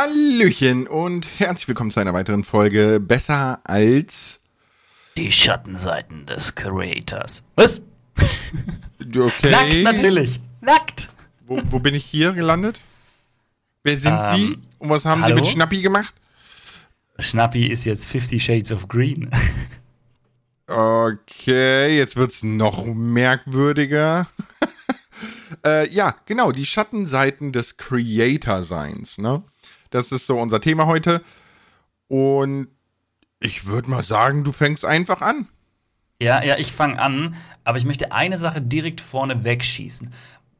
Hallöchen und herzlich willkommen zu einer weiteren Folge Besser als Die Schattenseiten des Creators. Was? Okay. Nackt natürlich. Nackt. Wo, wo bin ich hier gelandet? Wer sind Ähm, Sie? Und was haben hallo? Sie mit Schnappi gemacht? Schnappi ist jetzt Fifty Shades of Green. Okay, jetzt wird's noch merkwürdiger. äh, ja, genau, die Schattenseiten des Creator-Seins, ne? Das ist so unser Thema heute. Und ich würde mal sagen, du fängst einfach an. Ja, ja, ich fange an, aber ich möchte eine Sache direkt vorne wegschießen.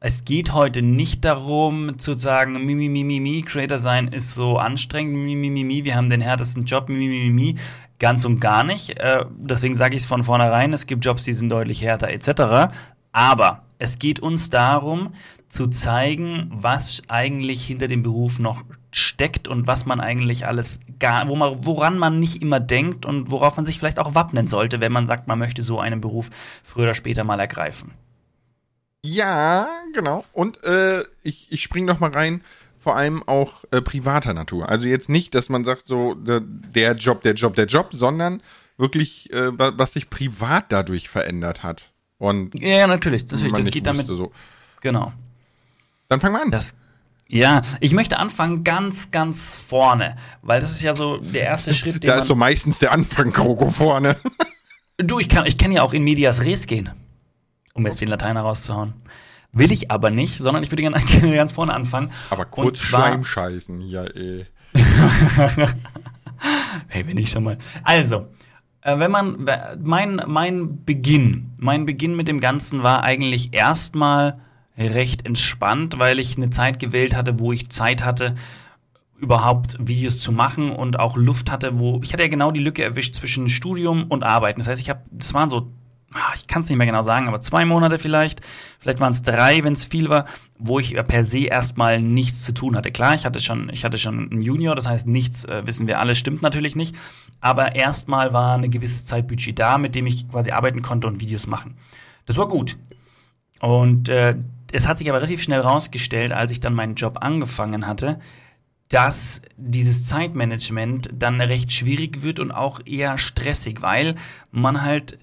Es geht heute nicht darum zu sagen, mi, mi, mi, mi, mi, Creator sein ist so anstrengend, mi, mi, mi, mi, wir haben den härtesten Job, mi, mi, mi, mi, mi. Ganz und gar nicht. Äh, deswegen sage ich es von vornherein, es gibt Jobs, die sind deutlich härter etc. Aber es geht uns darum, zu zeigen, was eigentlich hinter dem Beruf noch steckt und was man eigentlich alles gar, wo man, woran man nicht immer denkt und worauf man sich vielleicht auch wappnen sollte, wenn man sagt, man möchte so einen Beruf früher oder später mal ergreifen. Ja, genau. Und äh, ich, ich spring noch mal rein, vor allem auch äh, privater Natur. Also jetzt nicht, dass man sagt, so der, der Job, der Job, der Job, sondern wirklich, äh, wa- was sich privat dadurch verändert hat. Und Ja, natürlich, natürlich, das geht damit, so. genau. Dann fangen wir an. Das, ja, ich möchte anfangen ganz, ganz vorne, weil das ist ja so der erste Schritt, den da ist so meistens der Anfang Kroko vorne. Du, ich kann, ich kann ja auch in medias res gehen, um jetzt den Lateiner rauszuhauen. Will ich aber nicht, sondern ich würde gerne ganz vorne anfangen. Aber kurz zwar- Schleim scheißen, ja eh. Hey, wenn ich schon mal. Also, äh, wenn man, mein, mein Beginn, mein Beginn mit dem Ganzen war eigentlich erstmal recht entspannt, weil ich eine Zeit gewählt hatte, wo ich Zeit hatte, überhaupt Videos zu machen und auch Luft hatte, wo ich hatte ja genau die Lücke erwischt zwischen Studium und Arbeiten. Das heißt, ich habe, das waren so, ah, ich kann es nicht mehr genau sagen, aber zwei Monate vielleicht, vielleicht waren es drei, wenn es viel war, wo ich per se erstmal nichts zu tun hatte. Klar, ich hatte schon, ich hatte schon einen Junior, das heißt, nichts äh, wissen wir alle, stimmt natürlich nicht. Aber erstmal war eine gewisse Zeitbudget da, mit dem ich quasi arbeiten konnte und Videos machen. Das war gut. Und äh, es hat sich aber relativ schnell rausgestellt, als ich dann meinen Job angefangen hatte, dass dieses Zeitmanagement dann recht schwierig wird und auch eher stressig, weil man halt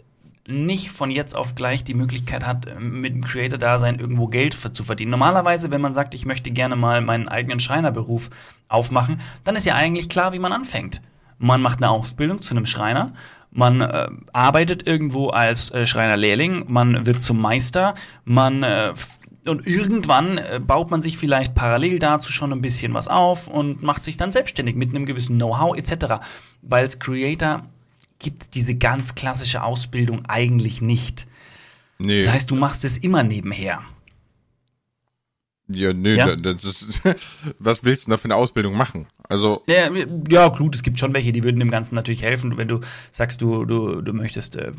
nicht von jetzt auf gleich die Möglichkeit hat, mit dem Creator-Dasein irgendwo Geld zu verdienen. Normalerweise, wenn man sagt, ich möchte gerne mal meinen eigenen Schreinerberuf aufmachen, dann ist ja eigentlich klar, wie man anfängt. Man macht eine Ausbildung zu einem Schreiner, man äh, arbeitet irgendwo als äh, Schreinerlehrling, man wird zum Meister, man äh, und irgendwann äh, baut man sich vielleicht parallel dazu schon ein bisschen was auf und macht sich dann selbstständig mit einem gewissen Know-how etc. Weil als Creator gibt diese ganz klassische Ausbildung eigentlich nicht. Nee. Das heißt, du machst es immer nebenher. Ja, nee, Ja? da- das ist, was willst du da für eine Ausbildung machen? Also, Ja, ja, gut, es gibt schon welche, die würden dem Ganzen natürlich helfen. Wenn du sagst, du, du, du möchtest, äh,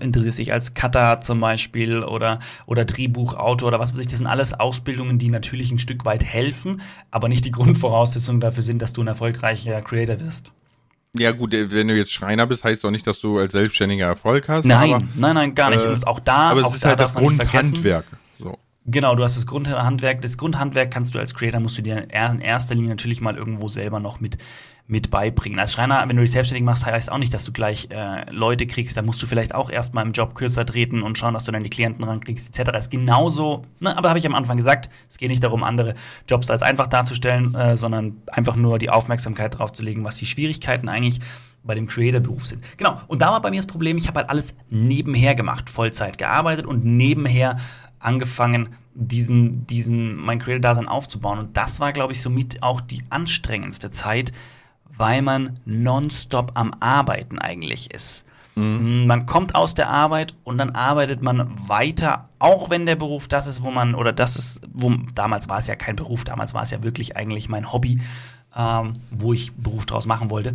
interessierst dich als Cutter zum Beispiel oder, oder Drehbuchautor oder was weiß ich, das sind alles Ausbildungen, die natürlich ein Stück weit helfen, aber nicht die Grundvoraussetzung dafür sind, dass du ein erfolgreicher Creator wirst. ja gut, äh, wenn du jetzt Schreiner bist, heißt doch nicht, dass du als Selbstständiger Erfolg hast. Nein, aber, nein, nein, gar nicht. äh, Und auch da, aber auch es ist da halt das Grundhandwerk. Genau, du hast das Grundhandwerk. Das Grundhandwerk kannst du als Creator, musst du dir in erster Linie natürlich mal irgendwo selber noch mit, mit beibringen. Als Schreiner, wenn du dich selbstständig machst, heißt auch nicht, dass du gleich äh, Leute kriegst. Da musst du vielleicht auch erstmal im Job kürzer treten und schauen, dass du dann die Klienten rankriegst, etc. Ist genauso, ne, aber habe ich am Anfang gesagt, es geht nicht darum, andere Jobs als einfach darzustellen, äh, sondern einfach nur die Aufmerksamkeit drauf zu legen, was die Schwierigkeiten eigentlich bei dem Creator-Beruf sind. Genau, und da war bei mir das Problem, ich habe halt alles nebenher gemacht, Vollzeit gearbeitet und nebenher angefangen, diesen, diesen, mein Creator-Dasein aufzubauen. Und das war, glaube ich, somit auch die anstrengendste Zeit, weil man nonstop am Arbeiten eigentlich ist. Man kommt aus der Arbeit und dann arbeitet man weiter, auch wenn der Beruf das ist, wo man, oder das ist, wo, damals war es ja kein Beruf, damals war es ja wirklich eigentlich mein Hobby, ähm, wo ich Beruf draus machen wollte.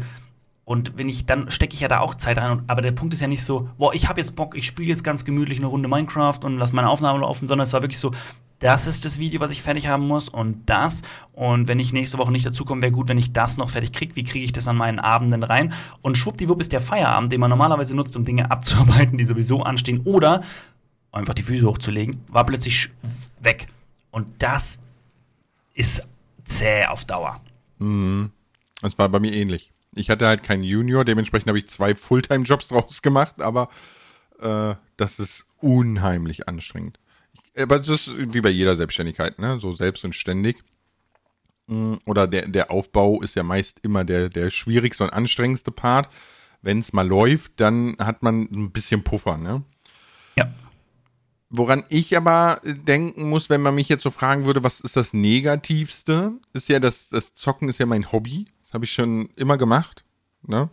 Und wenn ich, dann stecke ich ja da auch Zeit rein. Und, aber der Punkt ist ja nicht so, boah, ich habe jetzt Bock, ich spiele jetzt ganz gemütlich eine Runde Minecraft und lass meine Aufnahme laufen, sondern es war wirklich so, das ist das Video, was ich fertig haben muss und das. Und wenn ich nächste Woche nicht dazukomme, wäre gut, wenn ich das noch fertig kriege. Wie kriege ich das an meinen Abenden rein? Und schwuppdiwupp ist der Feierabend, den man normalerweise nutzt, um Dinge abzuarbeiten, die sowieso anstehen. Oder einfach die Füße hochzulegen, war plötzlich weg. Und das ist zäh auf Dauer. Mhm. Das war bei mir ähnlich. Ich hatte halt keinen Junior, dementsprechend habe ich zwei Fulltime-Jobs draus gemacht, aber äh, das ist unheimlich anstrengend. Aber das ist wie bei jeder Selbstständigkeit, ne? So selbst und ständig. Mm, oder der, der Aufbau ist ja meist immer der, der schwierigste und anstrengendste Part. Wenn es mal läuft, dann hat man ein bisschen Puffer, ne? Ja. Woran ich aber denken muss, wenn man mich jetzt so fragen würde, was ist das Negativste, ist ja, dass das Zocken ist ja mein Hobby. Das habe ich schon immer gemacht. Ne?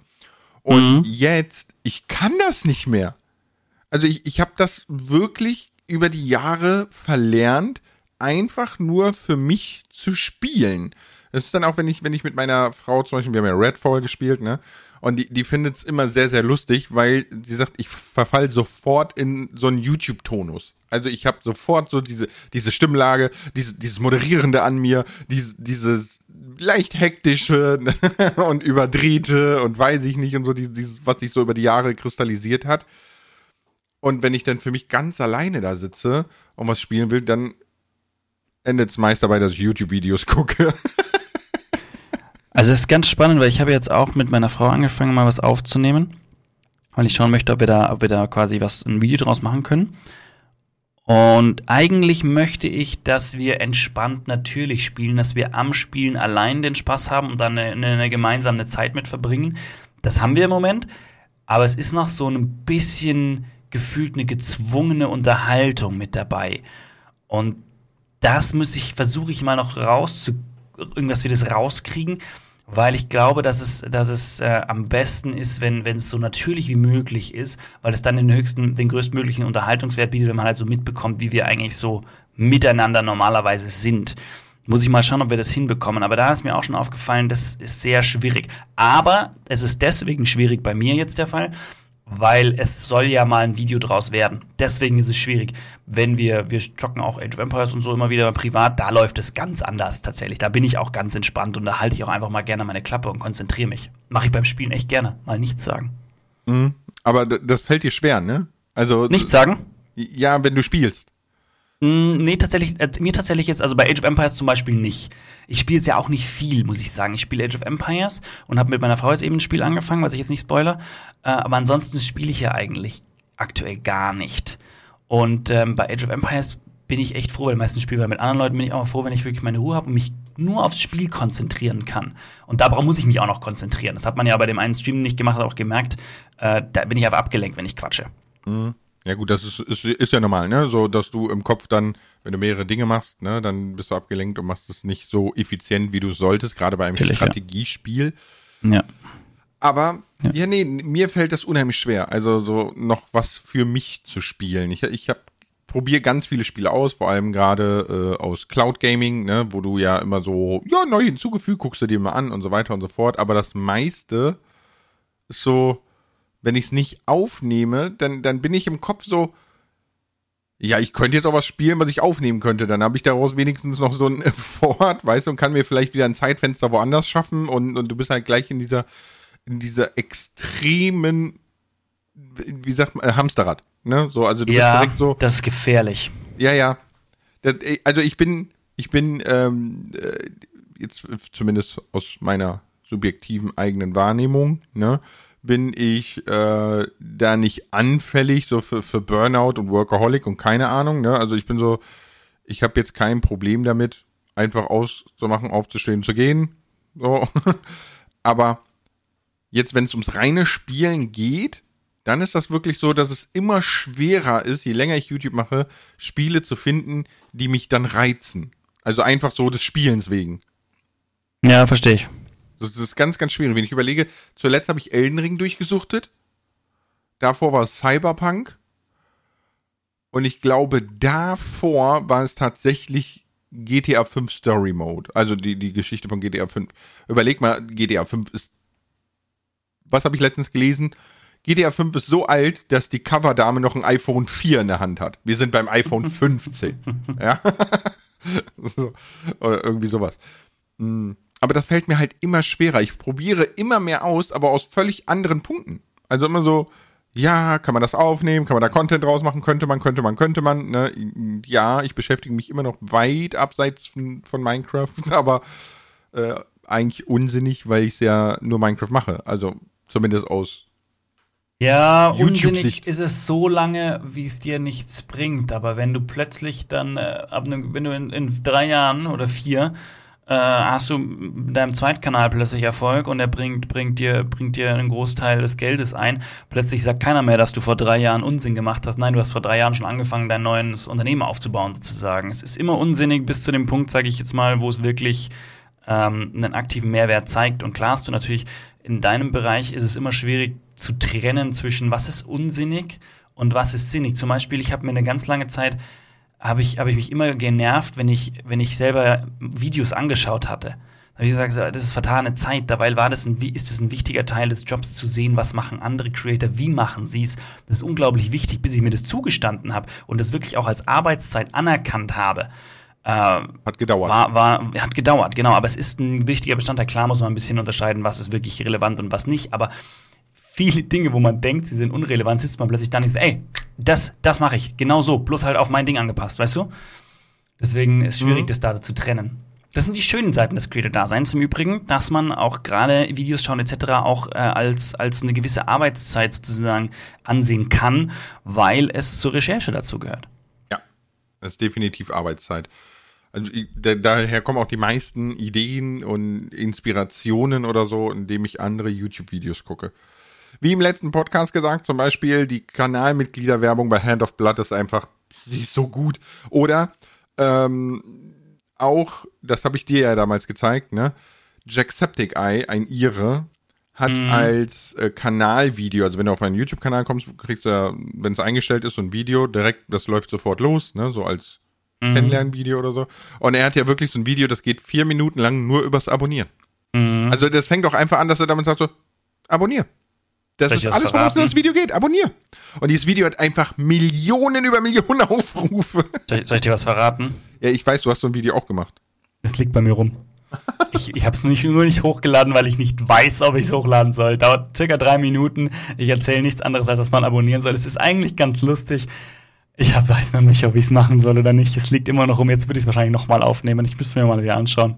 Und mhm. jetzt, ich kann das nicht mehr. Also ich, ich habe das wirklich über die Jahre verlernt, einfach nur für mich zu spielen. Das ist dann auch, wenn ich, wenn ich mit meiner Frau zum Beispiel, wir haben ja Redfall gespielt, ne? Und die, die findet es immer sehr, sehr lustig, weil sie sagt, ich verfall sofort in so einen YouTube-Tonus. Also ich habe sofort so diese, diese Stimmlage, diese, dieses Moderierende an mir, diese, dieses leicht hektische und überdrehte und weiß ich nicht und so, dieses, was sich so über die Jahre kristallisiert hat. Und wenn ich dann für mich ganz alleine da sitze und was spielen will, dann endet es meist dabei, dass ich YouTube-Videos gucke. Also es ist ganz spannend, weil ich habe jetzt auch mit meiner Frau angefangen, mal was aufzunehmen, weil ich schauen möchte, ob wir da, ob wir da quasi was ein Video draus machen können. Und eigentlich möchte ich, dass wir entspannt natürlich spielen, dass wir am Spielen allein den Spaß haben und dann eine, eine gemeinsame Zeit mit verbringen. Das haben wir im Moment, aber es ist noch so ein bisschen gefühlt eine gezwungene Unterhaltung mit dabei. Und das muss ich, versuche ich mal noch rauszu, irgendwas wie das rauskriegen, weil ich glaube, dass es, dass es äh, am besten ist, wenn wenn es so natürlich wie möglich ist, weil es dann den höchsten, den größtmöglichen Unterhaltungswert bietet, wenn man halt so mitbekommt, wie wir eigentlich so miteinander normalerweise sind. Muss ich mal schauen, ob wir das hinbekommen. Aber da ist mir auch schon aufgefallen, das ist sehr schwierig. Aber es ist deswegen schwierig bei mir jetzt der Fall, weil es soll ja mal ein Video draus werden. Deswegen ist es schwierig. Wenn wir, wir zocken auch Age of Empires und so immer wieder privat, da läuft es ganz anders tatsächlich. Da bin ich auch ganz entspannt und da halte ich auch einfach mal gerne meine Klappe und konzentriere mich. Mache ich beim Spielen echt gerne, mal nichts sagen. Mhm. Aber das fällt dir schwer, ne? Also. Nichts sagen? Ja, wenn du spielst. Mm, nee, tatsächlich, äh, mir tatsächlich jetzt, also bei Age of Empires zum Beispiel nicht. Ich spiele es ja auch nicht viel, muss ich sagen. Ich spiele Age of Empires und habe mit meiner Frau jetzt eben ein Spiel angefangen, was ich jetzt nicht spoiler. Äh, aber ansonsten spiele ich ja eigentlich aktuell gar nicht. Und ähm, bei Age of Empires bin ich echt froh, weil meistens spiele ich mit anderen Leuten bin ich auch froh, wenn ich wirklich meine Ruhe habe und mich nur aufs Spiel konzentrieren kann. Und darauf muss ich mich auch noch konzentrieren. Das hat man ja bei dem einen Stream nicht gemacht, hat auch gemerkt. Äh, da bin ich aber abgelenkt, wenn ich quatsche. Mhm. Ja gut, das ist, ist, ist ja normal, ne? So, dass du im Kopf dann, wenn du mehrere Dinge machst, ne, dann bist du abgelenkt und machst es nicht so effizient, wie du solltest, gerade bei einem Natürlich, Strategiespiel. Ja. Aber, ja. ja, nee, mir fällt das unheimlich schwer, also so noch was für mich zu spielen. Ich, ich habe probiere ganz viele Spiele aus, vor allem gerade äh, aus Cloud Gaming, ne, wo du ja immer so, ja, neu hinzugefügt, guckst du dir mal an und so weiter und so fort. Aber das meiste ist so, wenn ich es nicht aufnehme, dann, dann bin ich im Kopf so, ja, ich könnte jetzt auch was spielen, was ich aufnehmen könnte. Dann habe ich daraus wenigstens noch so ein Fort, weißt du, und kann mir vielleicht wieder ein Zeitfenster woanders schaffen und, und du bist halt gleich in dieser, in dieser extremen, wie sagt man, äh, Hamsterrad. Ne? So, also du ja, bist direkt so. Das ist gefährlich. Ja, ja. Das, also ich bin, ich bin ähm, äh, jetzt zumindest aus meiner subjektiven eigenen Wahrnehmung, ne? Bin ich äh, da nicht anfällig so für, für Burnout und Workaholic und keine Ahnung. Ne? Also ich bin so, ich habe jetzt kein Problem damit, einfach auszumachen, aufzustehen, zu gehen. So. Aber jetzt, wenn es ums reine Spielen geht, dann ist das wirklich so, dass es immer schwerer ist, je länger ich YouTube mache, Spiele zu finden, die mich dann reizen. Also einfach so des Spielens wegen. Ja, verstehe ich. Das ist ganz, ganz schwierig. Wenn ich überlege, zuletzt habe ich Elden Ring durchgesuchtet. Davor war es Cyberpunk. Und ich glaube, davor war es tatsächlich GTA 5 Story Mode. Also die, die Geschichte von GTA 5. Überleg mal, GTA 5 ist. Was habe ich letztens gelesen? GTA 5 ist so alt, dass die Coverdame noch ein iPhone 4 in der Hand hat. Wir sind beim iPhone 15. ja. so, oder irgendwie sowas. Hm aber das fällt mir halt immer schwerer. Ich probiere immer mehr aus, aber aus völlig anderen Punkten. Also immer so, ja, kann man das aufnehmen, kann man da Content draus machen, könnte man, könnte man, könnte man. Ne? Ja, ich beschäftige mich immer noch weit abseits von, von Minecraft, aber äh, eigentlich unsinnig, weil ich ja nur Minecraft mache. Also zumindest aus ja, unsinnig ist es so lange, wie es dir nichts bringt. Aber wenn du plötzlich dann, äh, ab einem, wenn du in, in, drei Jahren oder vier äh, hast du mit deinem Zweitkanal plötzlich Erfolg und er bringt, bringt, dir, bringt dir einen Großteil des Geldes ein. Plötzlich sagt keiner mehr, dass du vor drei Jahren Unsinn gemacht hast. Nein, du hast vor drei Jahren schon angefangen, dein neues Unternehmen aufzubauen, sozusagen. Es ist immer unsinnig bis zu dem Punkt, sage ich jetzt mal, wo es wirklich ähm, einen aktiven Mehrwert zeigt. Und klar hast du natürlich, in deinem Bereich ist es immer schwierig, zu trennen zwischen was ist unsinnig und was ist sinnig. Zum Beispiel, ich habe mir eine ganz lange Zeit habe ich, hab ich mich immer genervt, wenn ich, wenn ich selber Videos angeschaut hatte. Da habe ich gesagt, das ist vertane Zeit. Dabei war das ein, ist es ein wichtiger Teil des Jobs zu sehen, was machen andere Creator, wie machen sie es. Das ist unglaublich wichtig, bis ich mir das zugestanden habe und das wirklich auch als Arbeitszeit anerkannt habe. Äh, hat gedauert. War, war, hat gedauert, genau. Aber es ist ein wichtiger Bestandteil. Klar muss man ein bisschen unterscheiden, was ist wirklich relevant und was nicht. Aber viele Dinge, wo man denkt, sie sind unrelevant, sitzt man plötzlich da und sagt, ey, das, das mache ich, genau so, bloß halt auf mein Ding angepasst, weißt du? Deswegen ist es schwierig, mhm. das da zu trennen. Das sind die schönen Seiten des Creator-Daseins im Übrigen, dass man auch gerade Videos schauen etc. auch äh, als, als eine gewisse Arbeitszeit sozusagen ansehen kann, weil es zur Recherche dazu gehört. Ja, das ist definitiv Arbeitszeit. Also da, daher kommen auch die meisten Ideen und Inspirationen oder so, indem ich andere YouTube-Videos gucke. Wie im letzten Podcast gesagt, zum Beispiel die Kanalmitgliederwerbung bei Hand of Blood ist einfach, sie ist so gut. Oder ähm, auch, das habe ich dir ja damals gezeigt, ne? Jacksepticeye, ein Ire, hat mhm. als äh, Kanalvideo, also wenn du auf einen YouTube-Kanal kommst, kriegst du ja, wenn es eingestellt ist, so ein Video direkt, das läuft sofort los, ne? So als mhm. Kennenlernvideo oder so. Und er hat ja wirklich so ein Video, das geht vier Minuten lang nur übers Abonnieren. Mhm. Also das fängt doch einfach an, dass er damit sagt so, abonnier. Das ist alles, worum es in das Video geht. Abonnier. Und dieses Video hat einfach Millionen über Millionen Aufrufe. Soll, soll ich dir was verraten? Ja, ich weiß, du hast so ein Video auch gemacht. Es liegt bei mir rum. ich ich habe es nur nicht, nur nicht hochgeladen, weil ich nicht weiß, ob ich es hochladen soll. Dauert circa drei Minuten. Ich erzähle nichts anderes, als dass man abonnieren soll. Es ist eigentlich ganz lustig. Ich hab, weiß noch nicht, ob ich es machen soll oder nicht. Es liegt immer noch rum. Jetzt würde ich es wahrscheinlich nochmal aufnehmen. Ich müsste mir mal wieder anschauen.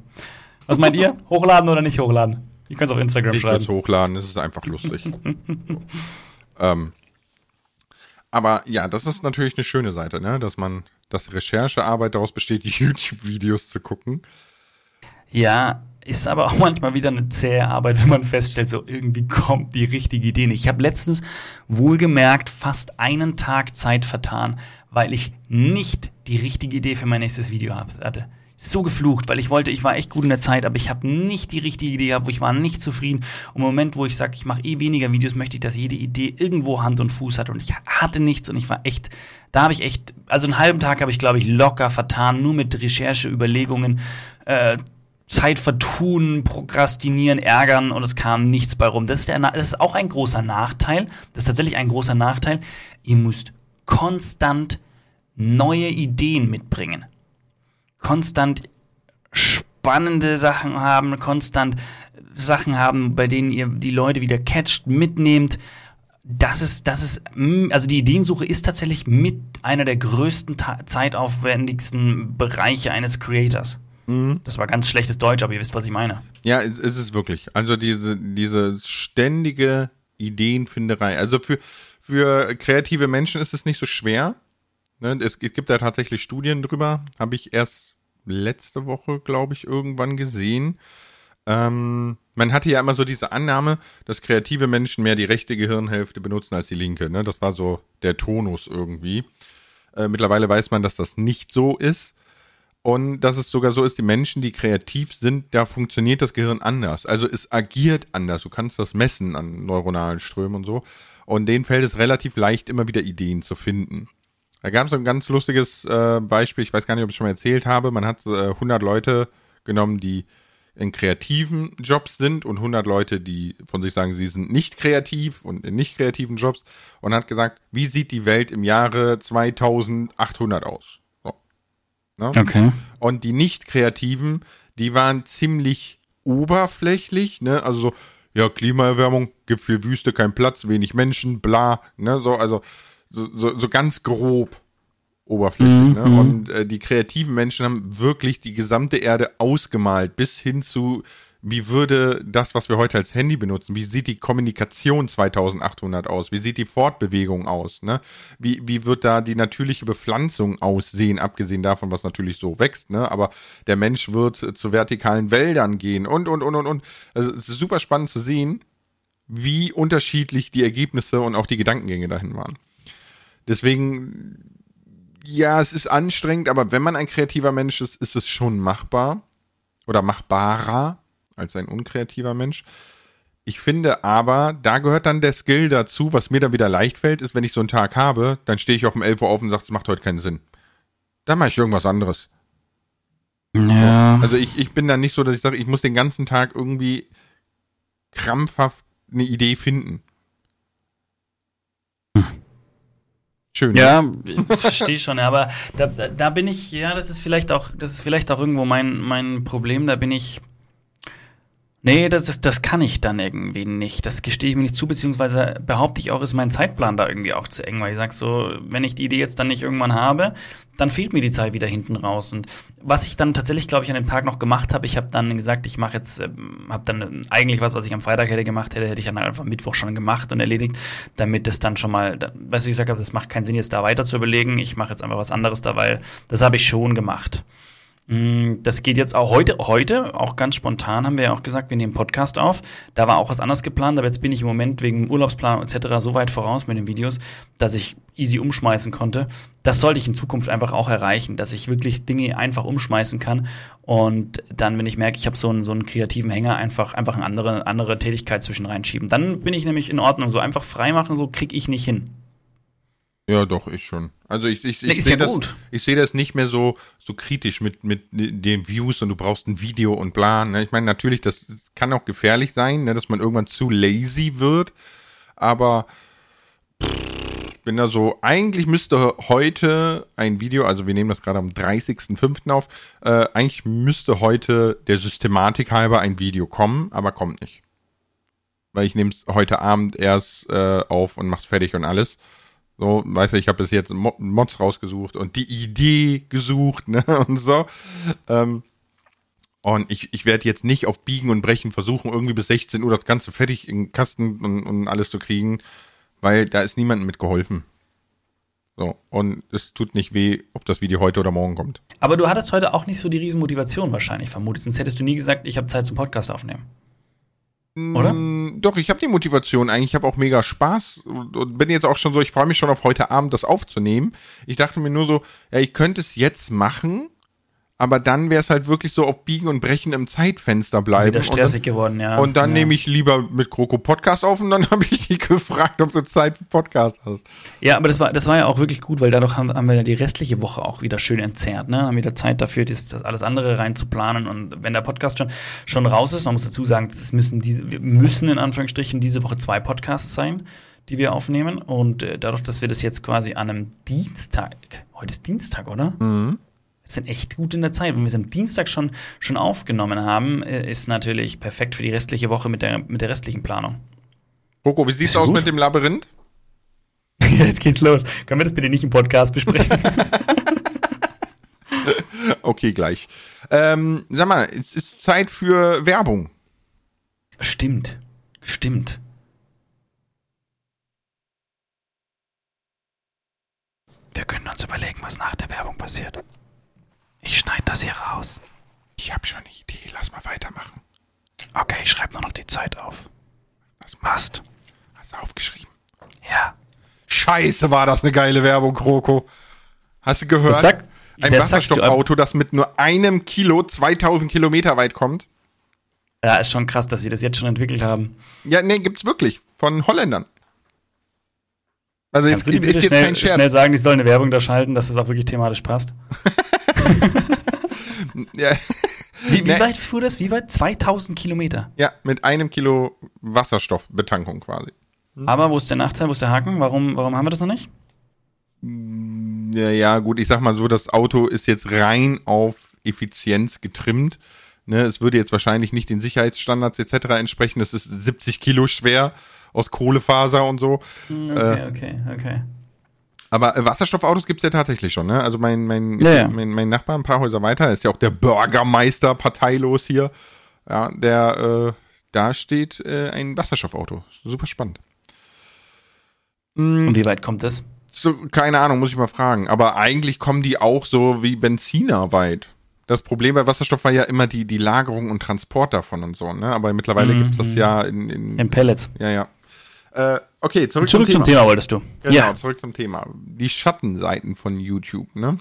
Was meint ihr? Hochladen oder nicht hochladen? Ich kann es auf Instagram ich schreiben. Ich hochladen, es ist einfach lustig. ähm, aber ja, das ist natürlich eine schöne Seite, ne? dass man, dass Recherchearbeit daraus besteht, die YouTube-Videos zu gucken. Ja, ist aber auch manchmal wieder eine zähe Arbeit, wenn man feststellt, so irgendwie kommt die richtige Idee nicht. Ich habe letztens wohlgemerkt fast einen Tag Zeit vertan, weil ich nicht die richtige Idee für mein nächstes Video hatte so geflucht, weil ich wollte, ich war echt gut in der Zeit, aber ich habe nicht die richtige Idee gehabt, wo ich war nicht zufrieden. Und im Moment, wo ich sage, ich mache eh weniger Videos, möchte ich, dass jede Idee irgendwo Hand und Fuß hat. Und ich hatte nichts und ich war echt, da habe ich echt, also einen halben Tag habe ich, glaube ich, locker vertan, nur mit Recherche, Überlegungen, äh, Zeit vertun, prokrastinieren, ärgern und es kam nichts bei rum. Das ist, der, das ist auch ein großer Nachteil. Das ist tatsächlich ein großer Nachteil. Ihr müsst konstant neue Ideen mitbringen konstant spannende Sachen haben, konstant Sachen haben, bei denen ihr die Leute wieder catcht, mitnehmt. Das ist, das ist, also die Ideensuche ist tatsächlich mit einer der größten, zeitaufwendigsten Bereiche eines Creators. Mhm. Das war ganz schlechtes Deutsch, aber ihr wisst, was ich meine. Ja, es ist es wirklich. Also diese, diese ständige Ideenfinderei. Also für, für kreative Menschen ist es nicht so schwer. Ne? Es, es gibt da tatsächlich Studien drüber. Habe ich erst letzte Woche, glaube ich, irgendwann gesehen. Ähm, man hatte ja immer so diese Annahme, dass kreative Menschen mehr die rechte Gehirnhälfte benutzen als die linke. Ne? Das war so der Tonus irgendwie. Äh, mittlerweile weiß man, dass das nicht so ist. Und dass es sogar so ist, die Menschen, die kreativ sind, da funktioniert das Gehirn anders. Also es agiert anders. Du kannst das messen an neuronalen Strömen und so. Und denen fällt es relativ leicht, immer wieder Ideen zu finden. Da gab es ein ganz lustiges äh, Beispiel, ich weiß gar nicht, ob ich schon mal erzählt habe. Man hat äh, 100 Leute genommen, die in kreativen Jobs sind und 100 Leute, die von sich sagen, sie sind nicht kreativ und in nicht kreativen Jobs und hat gesagt, wie sieht die Welt im Jahre 2800 aus? So. Ne? Okay. Und die nicht kreativen, die waren ziemlich oberflächlich, ne? Also so, ja, Klimaerwärmung, gibt viel Wüste, kein Platz, wenig Menschen, bla, ne? So, also so, so, so ganz grob oberflächlich. Mhm. Ne? Mhm. Und äh, die kreativen Menschen haben wirklich die gesamte Erde ausgemalt, bis hin zu wie würde das, was wir heute als Handy benutzen, wie sieht die Kommunikation 2800 aus? Wie sieht die Fortbewegung aus? Ne? Wie, wie wird da die natürliche Bepflanzung aussehen, abgesehen davon, was natürlich so wächst, ne? Aber der Mensch wird zu vertikalen Wäldern gehen und, und, und, und, und. Also es ist super spannend zu sehen, wie unterschiedlich die Ergebnisse und auch die Gedankengänge dahin waren. Deswegen, ja, es ist anstrengend, aber wenn man ein kreativer Mensch ist, ist es schon machbar oder machbarer als ein unkreativer Mensch. Ich finde aber, da gehört dann der Skill dazu, was mir dann wieder leicht fällt, ist, wenn ich so einen Tag habe, dann stehe ich auch um 11 Uhr auf und sage, es macht heute keinen Sinn. Dann mache ich irgendwas anderes. Ja. Also ich, ich bin dann nicht so, dass ich sage, ich muss den ganzen Tag irgendwie krampfhaft eine Idee finden. Schön. Ja, ich verstehe schon, aber da, da, da bin ich, ja, das ist vielleicht auch, das ist vielleicht auch irgendwo mein, mein Problem, da bin ich. Nee, das, das, das kann ich dann irgendwie nicht. Das gestehe ich mir nicht zu, beziehungsweise behaupte ich auch, ist mein Zeitplan da irgendwie auch zu eng, weil ich sage so, wenn ich die Idee jetzt dann nicht irgendwann habe, dann fehlt mir die Zeit wieder hinten raus. Und was ich dann tatsächlich, glaube ich, an dem Tag noch gemacht habe, ich habe dann gesagt, ich mache jetzt, ähm, habe dann eigentlich was, was ich am Freitag hätte gemacht hätte, hätte ich dann einfach am Mittwoch schon gemacht und erledigt, damit es dann schon mal, weißt du, ich gesagt habe, das macht keinen Sinn, jetzt da weiter zu überlegen. Ich mache jetzt einfach was anderes da, weil das habe ich schon gemacht. Mm, Das geht jetzt auch heute, heute, auch ganz spontan haben wir ja auch gesagt, wir nehmen Podcast auf. Da war auch was anderes geplant, aber jetzt bin ich im Moment wegen Urlaubsplanung etc. so weit voraus mit den Videos, dass ich easy umschmeißen konnte. Das sollte ich in Zukunft einfach auch erreichen, dass ich wirklich Dinge einfach umschmeißen kann und dann, wenn ich merke, ich habe so einen, so einen kreativen Hänger, einfach, einfach eine andere, andere Tätigkeit zwischen reinschieben. Dann bin ich nämlich in Ordnung. So einfach freimachen, so kriege ich nicht hin. Ja, doch, ich schon. Also ich, ich, ich ist sehe ja das, ich sehe das nicht mehr so, so kritisch mit, mit den Views und du brauchst ein Video und bla. Ne? Ich meine, natürlich, das kann auch gefährlich sein, ne, dass man irgendwann zu lazy wird. Aber pff, bin da so, eigentlich müsste heute ein Video, also wir nehmen das gerade am 30.05. auf, äh, eigentlich müsste heute der Systematik halber ein Video kommen, aber kommt nicht. Weil ich nehme es heute Abend erst äh, auf und mach's fertig und alles. So, weißt du, ich habe bis jetzt Mo- Mods rausgesucht und die Idee gesucht, ne, und so. Ähm, und ich, ich werde jetzt nicht auf Biegen und Brechen versuchen, irgendwie bis 16 Uhr das Ganze fertig in Kasten und, und alles zu kriegen, weil da ist niemandem mitgeholfen. So, und es tut nicht weh, ob das Video heute oder morgen kommt. Aber du hattest heute auch nicht so die Riesenmotivation wahrscheinlich vermutet, sonst hättest du nie gesagt, ich habe Zeit zum Podcast aufnehmen. Oder? Mm, Doch, ich habe die Motivation eigentlich. Ich habe auch mega Spaß und, und bin jetzt auch schon so, ich freue mich schon auf heute Abend, das aufzunehmen. Ich dachte mir nur so, ja, ich könnte es jetzt machen, aber dann wäre es halt wirklich so auf Biegen und Brechen im Zeitfenster bleiben. Wieder Und stressig dann, geworden, ja. und dann ja. nehme ich lieber mit Kroko Podcast auf und dann habe ich die gefragt, ob du Zeit für Podcast hast. Ja, aber das war, das war ja auch wirklich gut, weil dadurch haben, haben wir ja die restliche Woche auch wieder schön entzerrt. Ne? Haben wieder Zeit dafür, das, das alles andere reinzuplanen. Und wenn der Podcast schon, schon raus ist, man muss dazu sagen, es müssen diese, wir müssen in Anführungsstrichen diese Woche zwei Podcasts sein, die wir aufnehmen. Und äh, dadurch, dass wir das jetzt quasi an einem Dienstag, heute ist Dienstag, oder? Mhm. Sind echt gut in der Zeit. Wenn wir es am Dienstag schon, schon aufgenommen haben, äh, ist natürlich perfekt für die restliche Woche mit der, mit der restlichen Planung. Kroko, wie sieht's Sehr aus gut. mit dem Labyrinth? Jetzt geht's los. Können wir das bitte nicht im Podcast besprechen? Okay, gleich. Ähm, sag mal, es ist Zeit für Werbung. Stimmt. Stimmt. Wir können uns überlegen, was nach der Werbung passiert. Ich schneide das hier raus. Ich habe schon eine Idee, lass mal weitermachen. Okay, ich schreibe nur noch die Zeit auf. Was Passt. Hast du aufgeschrieben? Ja. Scheiße, war das eine geile Werbung, Kroko. Hast du gehört? Das sagt- Ein das Wasserstoffauto, das mit nur einem Kilo 2000 Kilometer weit kommt. Ja, ist schon krass, dass sie das jetzt schon entwickelt haben. Ja, nee, gibt's wirklich. Von Holländern. Also jetzt Kannst du die ist bitte jetzt schnell, kein Scherz. schnell sagen, die sollen eine Werbung da schalten, dass das auch wirklich thematisch passt? Ja, Wie, wie Nee. weit fuhr das? Wie weit? 2000 Kilometer. ja, mit einem Kilo Wasserstoffbetankung quasi. Aber wo ist der Nachteil? Wo ist der Haken? Warum, warum haben wir das noch nicht? Ja, ja, gut, ich sag mal so, das Auto ist jetzt rein auf Effizienz getrimmt. Ne, es würde jetzt wahrscheinlich nicht den Sicherheitsstandards etc. entsprechen. Es ist 70 Kilo schwer aus Kohlefaser und so. Okay, okay, okay. Aber äh, Wasserstoffautos gibt's ja tatsächlich schon, ne? Also mein, mein, Ja, ja. mein, mein Nachbar ein paar Häuser weiter ist ja auch der Bürgermeister parteilos hier. Ja, der, äh, da steht äh, ein Wasserstoffauto. Super spannend. Und wie weit kommt das? So, keine Ahnung, muss ich mal fragen. Aber eigentlich kommen die auch so wie Benziner weit. Das Problem bei Wasserstoff war ja immer die, die Lagerung und Transport davon und so, ne? Aber mittlerweile mhm. gibt es das ja in, in, in Pellets. Ja, ja. Äh, okay, zurück, zurück zum, Thema. zum Thema. wolltest du. Genau, ja. zurück zum Thema. Die Schattenseiten von YouTube, ne?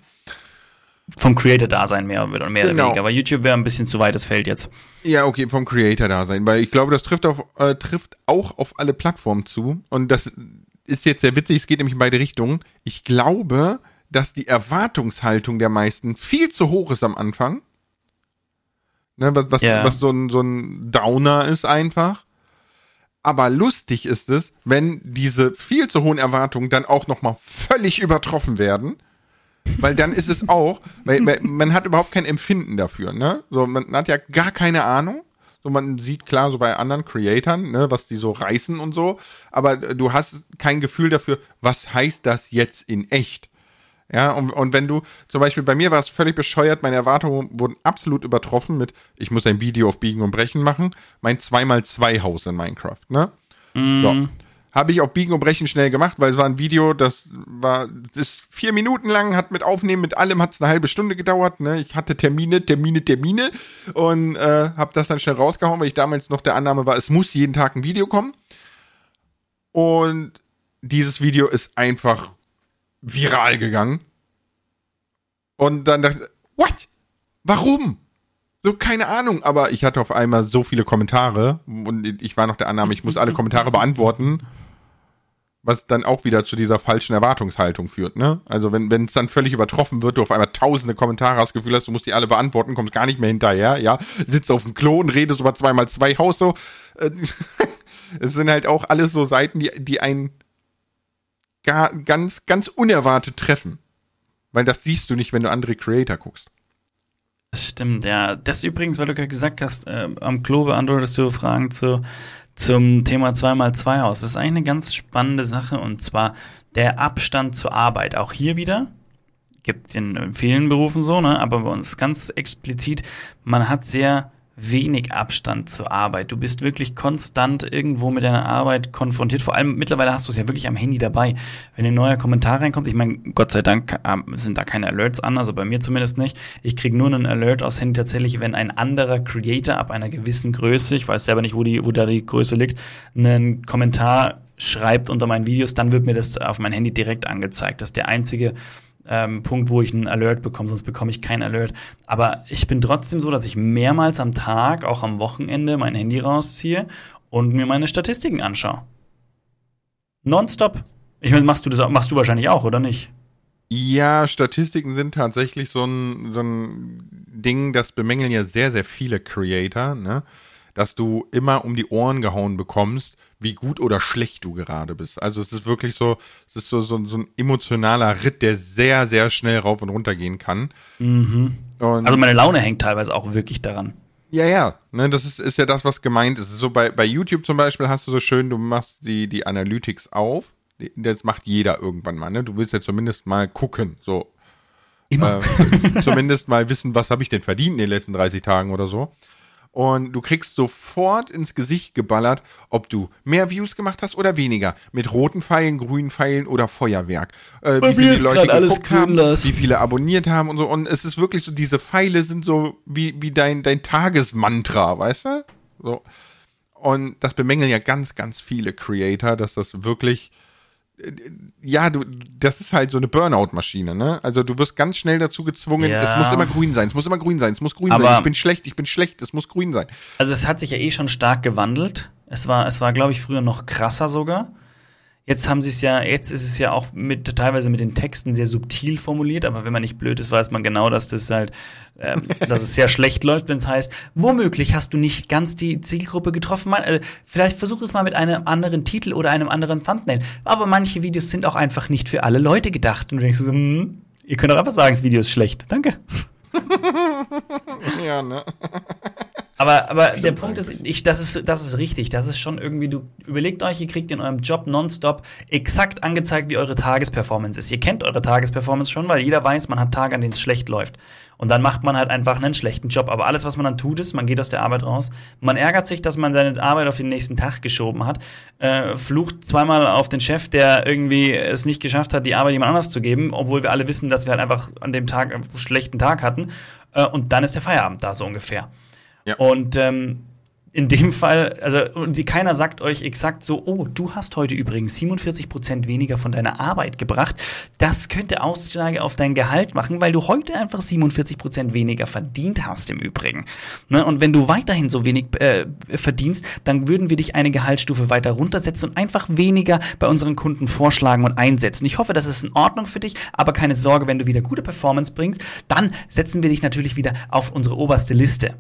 Vom Creator-Dasein mehr, mehr genau. oder weniger. Aber YouTube wäre ein bisschen zu weites Feld jetzt. Ja, okay, vom Creator-Dasein. Weil ich glaube, das trifft, auf, äh, trifft auch auf alle Plattformen zu. Und das ist jetzt sehr witzig, es geht nämlich in beide Richtungen. Ich glaube, dass die Erwartungshaltung der meisten viel zu hoch ist am Anfang. Ne, was, was, yeah. was so ein, so ein Downer ist einfach. Aber lustig ist es, wenn diese viel zu hohen Erwartungen dann auch nochmal völlig übertroffen werden. Weil dann ist es auch, weil, weil man hat überhaupt kein Empfinden dafür, ne? So, man hat ja gar keine Ahnung. So, man sieht klar so bei anderen Creatoren, ne, was die so reißen und so. Aber du hast kein Gefühl dafür, was heißt das jetzt in echt? Ja, und, und wenn du, zum Beispiel bei mir war es völlig bescheuert, meine Erwartungen wurden absolut übertroffen mit, ich muss ein Video auf Biegen und Brechen machen, mein 2x2 Haus in Minecraft, ne? Mm. So. Habe ich auf Biegen und Brechen schnell gemacht, weil es war ein Video, das war, das ist vier Minuten lang, hat mit Aufnehmen, mit allem hat es eine halbe Stunde gedauert, ne? Ich hatte Termine, Termine, Termine und äh, habe das dann schnell rausgehauen, weil ich damals noch der Annahme war, es muss jeden Tag ein Video kommen. Und dieses Video ist einfach viral gegangen. Und dann dachte ich, what? Warum? So, keine Ahnung, aber ich hatte auf einmal so viele Kommentare und ich war noch der Annahme, ich muss alle Kommentare beantworten, was dann auch wieder zu dieser falschen Erwartungshaltung führt, ne? Also wenn es dann völlig übertroffen wird, du auf einmal tausende Kommentare hast, Gefühl hast, du musst die alle beantworten, kommst gar nicht mehr hinterher, ja? Sitzt auf dem Klo und redest über zweimal zwei Haus so. Es sind halt auch alles so Seiten, die, die einen gar, ganz, ganz unerwartet treffen. Weil das siehst du nicht, wenn du andere Creator guckst. Das stimmt, ja. Das übrigens, weil du gerade gesagt hast, äh, am Klo beantwortest du Fragen zu, zum Thema 2x2 Haus. Das ist eigentlich eine ganz spannende Sache und zwar der Abstand zur Arbeit. Auch hier wieder, gibt in vielen Berufen so, ne? aber bei uns ganz explizit, man hat sehr wenig Abstand zur Arbeit. Du bist wirklich konstant irgendwo mit deiner Arbeit konfrontiert. Vor allem mittlerweile hast du es ja wirklich am Handy dabei. Wenn ein neuer Kommentar reinkommt, ich meine, Gott sei Dank ähm, sind da keine Alerts an, also bei mir zumindest nicht. Ich kriege nur einen Alert aufs Handy tatsächlich, wenn ein anderer Creator ab einer gewissen Größe, ich weiß selber nicht, wo, die, wo da die Größe liegt, einen Kommentar schreibt unter meinen Videos, dann wird mir das auf mein Handy direkt angezeigt. Das ist der einzige ähm, Punkt, wo ich einen Alert bekomme, sonst bekomme ich keinen Alert. Aber ich bin trotzdem so, dass ich mehrmals am Tag, auch am Wochenende, mein Handy rausziehe und mir meine Statistiken anschaue. Nonstop. Ich meine, machst du das machst du wahrscheinlich auch, oder nicht? Ja, Statistiken sind tatsächlich so ein, so ein Ding, das bemängeln ja sehr, sehr viele Creator, ne? Dass du immer um die Ohren gehauen bekommst, wie gut oder schlecht du gerade bist. Also es ist wirklich so, es ist so, so, so ein emotionaler Ritt, der sehr, sehr schnell rauf und runter gehen kann. Mhm. also meine Laune hängt teilweise auch wirklich daran. Ja, ja, ne, das ist, ist ja das, was gemeint ist. So bei, bei YouTube zum Beispiel hast du so schön, du machst die, die Analytics auf. Das macht jeder irgendwann mal, ne? Du willst ja zumindest mal gucken, so. Immer. Äh, zumindest mal wissen, was habe ich denn verdient in den letzten 30 Tagen oder so und du kriegst sofort ins Gesicht geballert, ob du mehr Views gemacht hast oder weniger. Mit roten Pfeilen, grünen Pfeilen oder Feuerwerk. Äh, wie viele Leute geguckt haben, wie viele abonniert haben und so. Und es ist wirklich so, diese Pfeile sind so wie, wie dein, dein Tagesmantra, weißt du? So. Und das bemängeln ja ganz, ganz viele Creator, dass das wirklich ja, du, das ist halt so eine Burnout-Maschine, ne? Also du wirst ganz schnell dazu gezwungen, ja. es muss immer grün sein, es muss immer grün sein, es muss grün Aber sein. Ich bin schlecht, ich bin schlecht, es muss grün sein. Also es hat sich ja eh schon stark gewandelt. Es war, es war, glaube ich, früher noch krasser sogar. Jetzt haben sie es ja, jetzt ist es ja auch mit teilweise mit den Texten sehr subtil formuliert, aber wenn man nicht blöd ist, weiß man genau, dass das halt, ähm, dass es sehr schlecht läuft, wenn es heißt, womöglich hast du nicht ganz die Zielgruppe getroffen. Man, äh, vielleicht versuch es mal mit einem anderen Titel oder einem anderen Thumbnail. Aber manche Videos sind auch einfach nicht für alle Leute gedacht. Und du denkst so, hm, ihr könnt doch einfach sagen, das Video ist schlecht. Danke. ja, ne? Aber, aber der Punkt ist, ich, das ist, das ist richtig. Das ist schon irgendwie, du überlegt euch, ihr kriegt in eurem Job nonstop exakt angezeigt, wie eure Tagesperformance ist. Ihr kennt eure Tagesperformance schon, weil jeder weiß, man hat Tage, an denen es schlecht läuft. Und dann macht man halt einfach einen schlechten Job. Aber alles, was man dann tut, ist, man geht aus der Arbeit raus. Man ärgert sich, dass man seine Arbeit auf den nächsten Tag geschoben hat. Äh, flucht zweimal auf den Chef, der irgendwie es nicht geschafft hat, die Arbeit jemand anders zu geben, obwohl wir alle wissen, dass wir halt einfach an dem Tag einen schlechten Tag hatten. Äh, und dann ist der Feierabend da so ungefähr. Ja. Und ähm, in dem Fall, also die, keiner sagt euch exakt so, oh, du hast heute übrigens 47 Prozent weniger von deiner Arbeit gebracht. Das könnte Ausschläge auf dein Gehalt machen, weil du heute einfach 47 Prozent weniger verdient hast im Übrigen. Ne? Und wenn du weiterhin so wenig äh, verdienst, dann würden wir dich eine Gehaltsstufe weiter runtersetzen und einfach weniger bei unseren Kunden vorschlagen und einsetzen. Ich hoffe, das ist in Ordnung für dich, aber keine Sorge, wenn du wieder gute Performance bringst, dann setzen wir dich natürlich wieder auf unsere oberste Liste.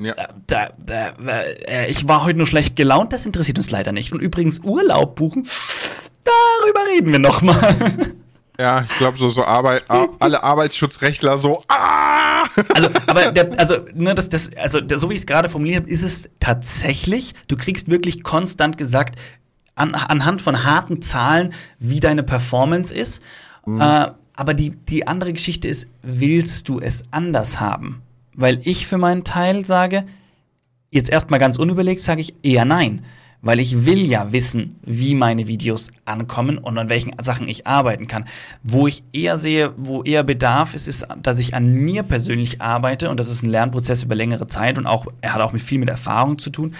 Ja. Äh, da, da, da, äh, ich war heute nur schlecht gelaunt, das interessiert uns leider nicht. Und übrigens Urlaub buchen, darüber reden wir noch mal. Ja, ich glaube so so Arbeit, alle Arbeitsschutzrechtler so. Ah! Also, aber der, also ne, das, das, also der, so wie ich es gerade formuliert habe, ist es tatsächlich. Du kriegst wirklich konstant gesagt an, anhand von harten Zahlen, wie deine Performance ist. Mhm. Äh, aber die die andere Geschichte ist, willst du es anders haben? Weil ich für meinen Teil sage, jetzt erstmal ganz unüberlegt, sage ich eher nein. Weil ich will ja wissen, wie meine Videos ankommen und an welchen Sachen ich arbeiten kann. Wo ich eher sehe, wo eher Bedarf ist, ist, dass ich an mir persönlich arbeite und das ist ein Lernprozess über längere Zeit und auch, er hat auch mit viel mit Erfahrung zu tun,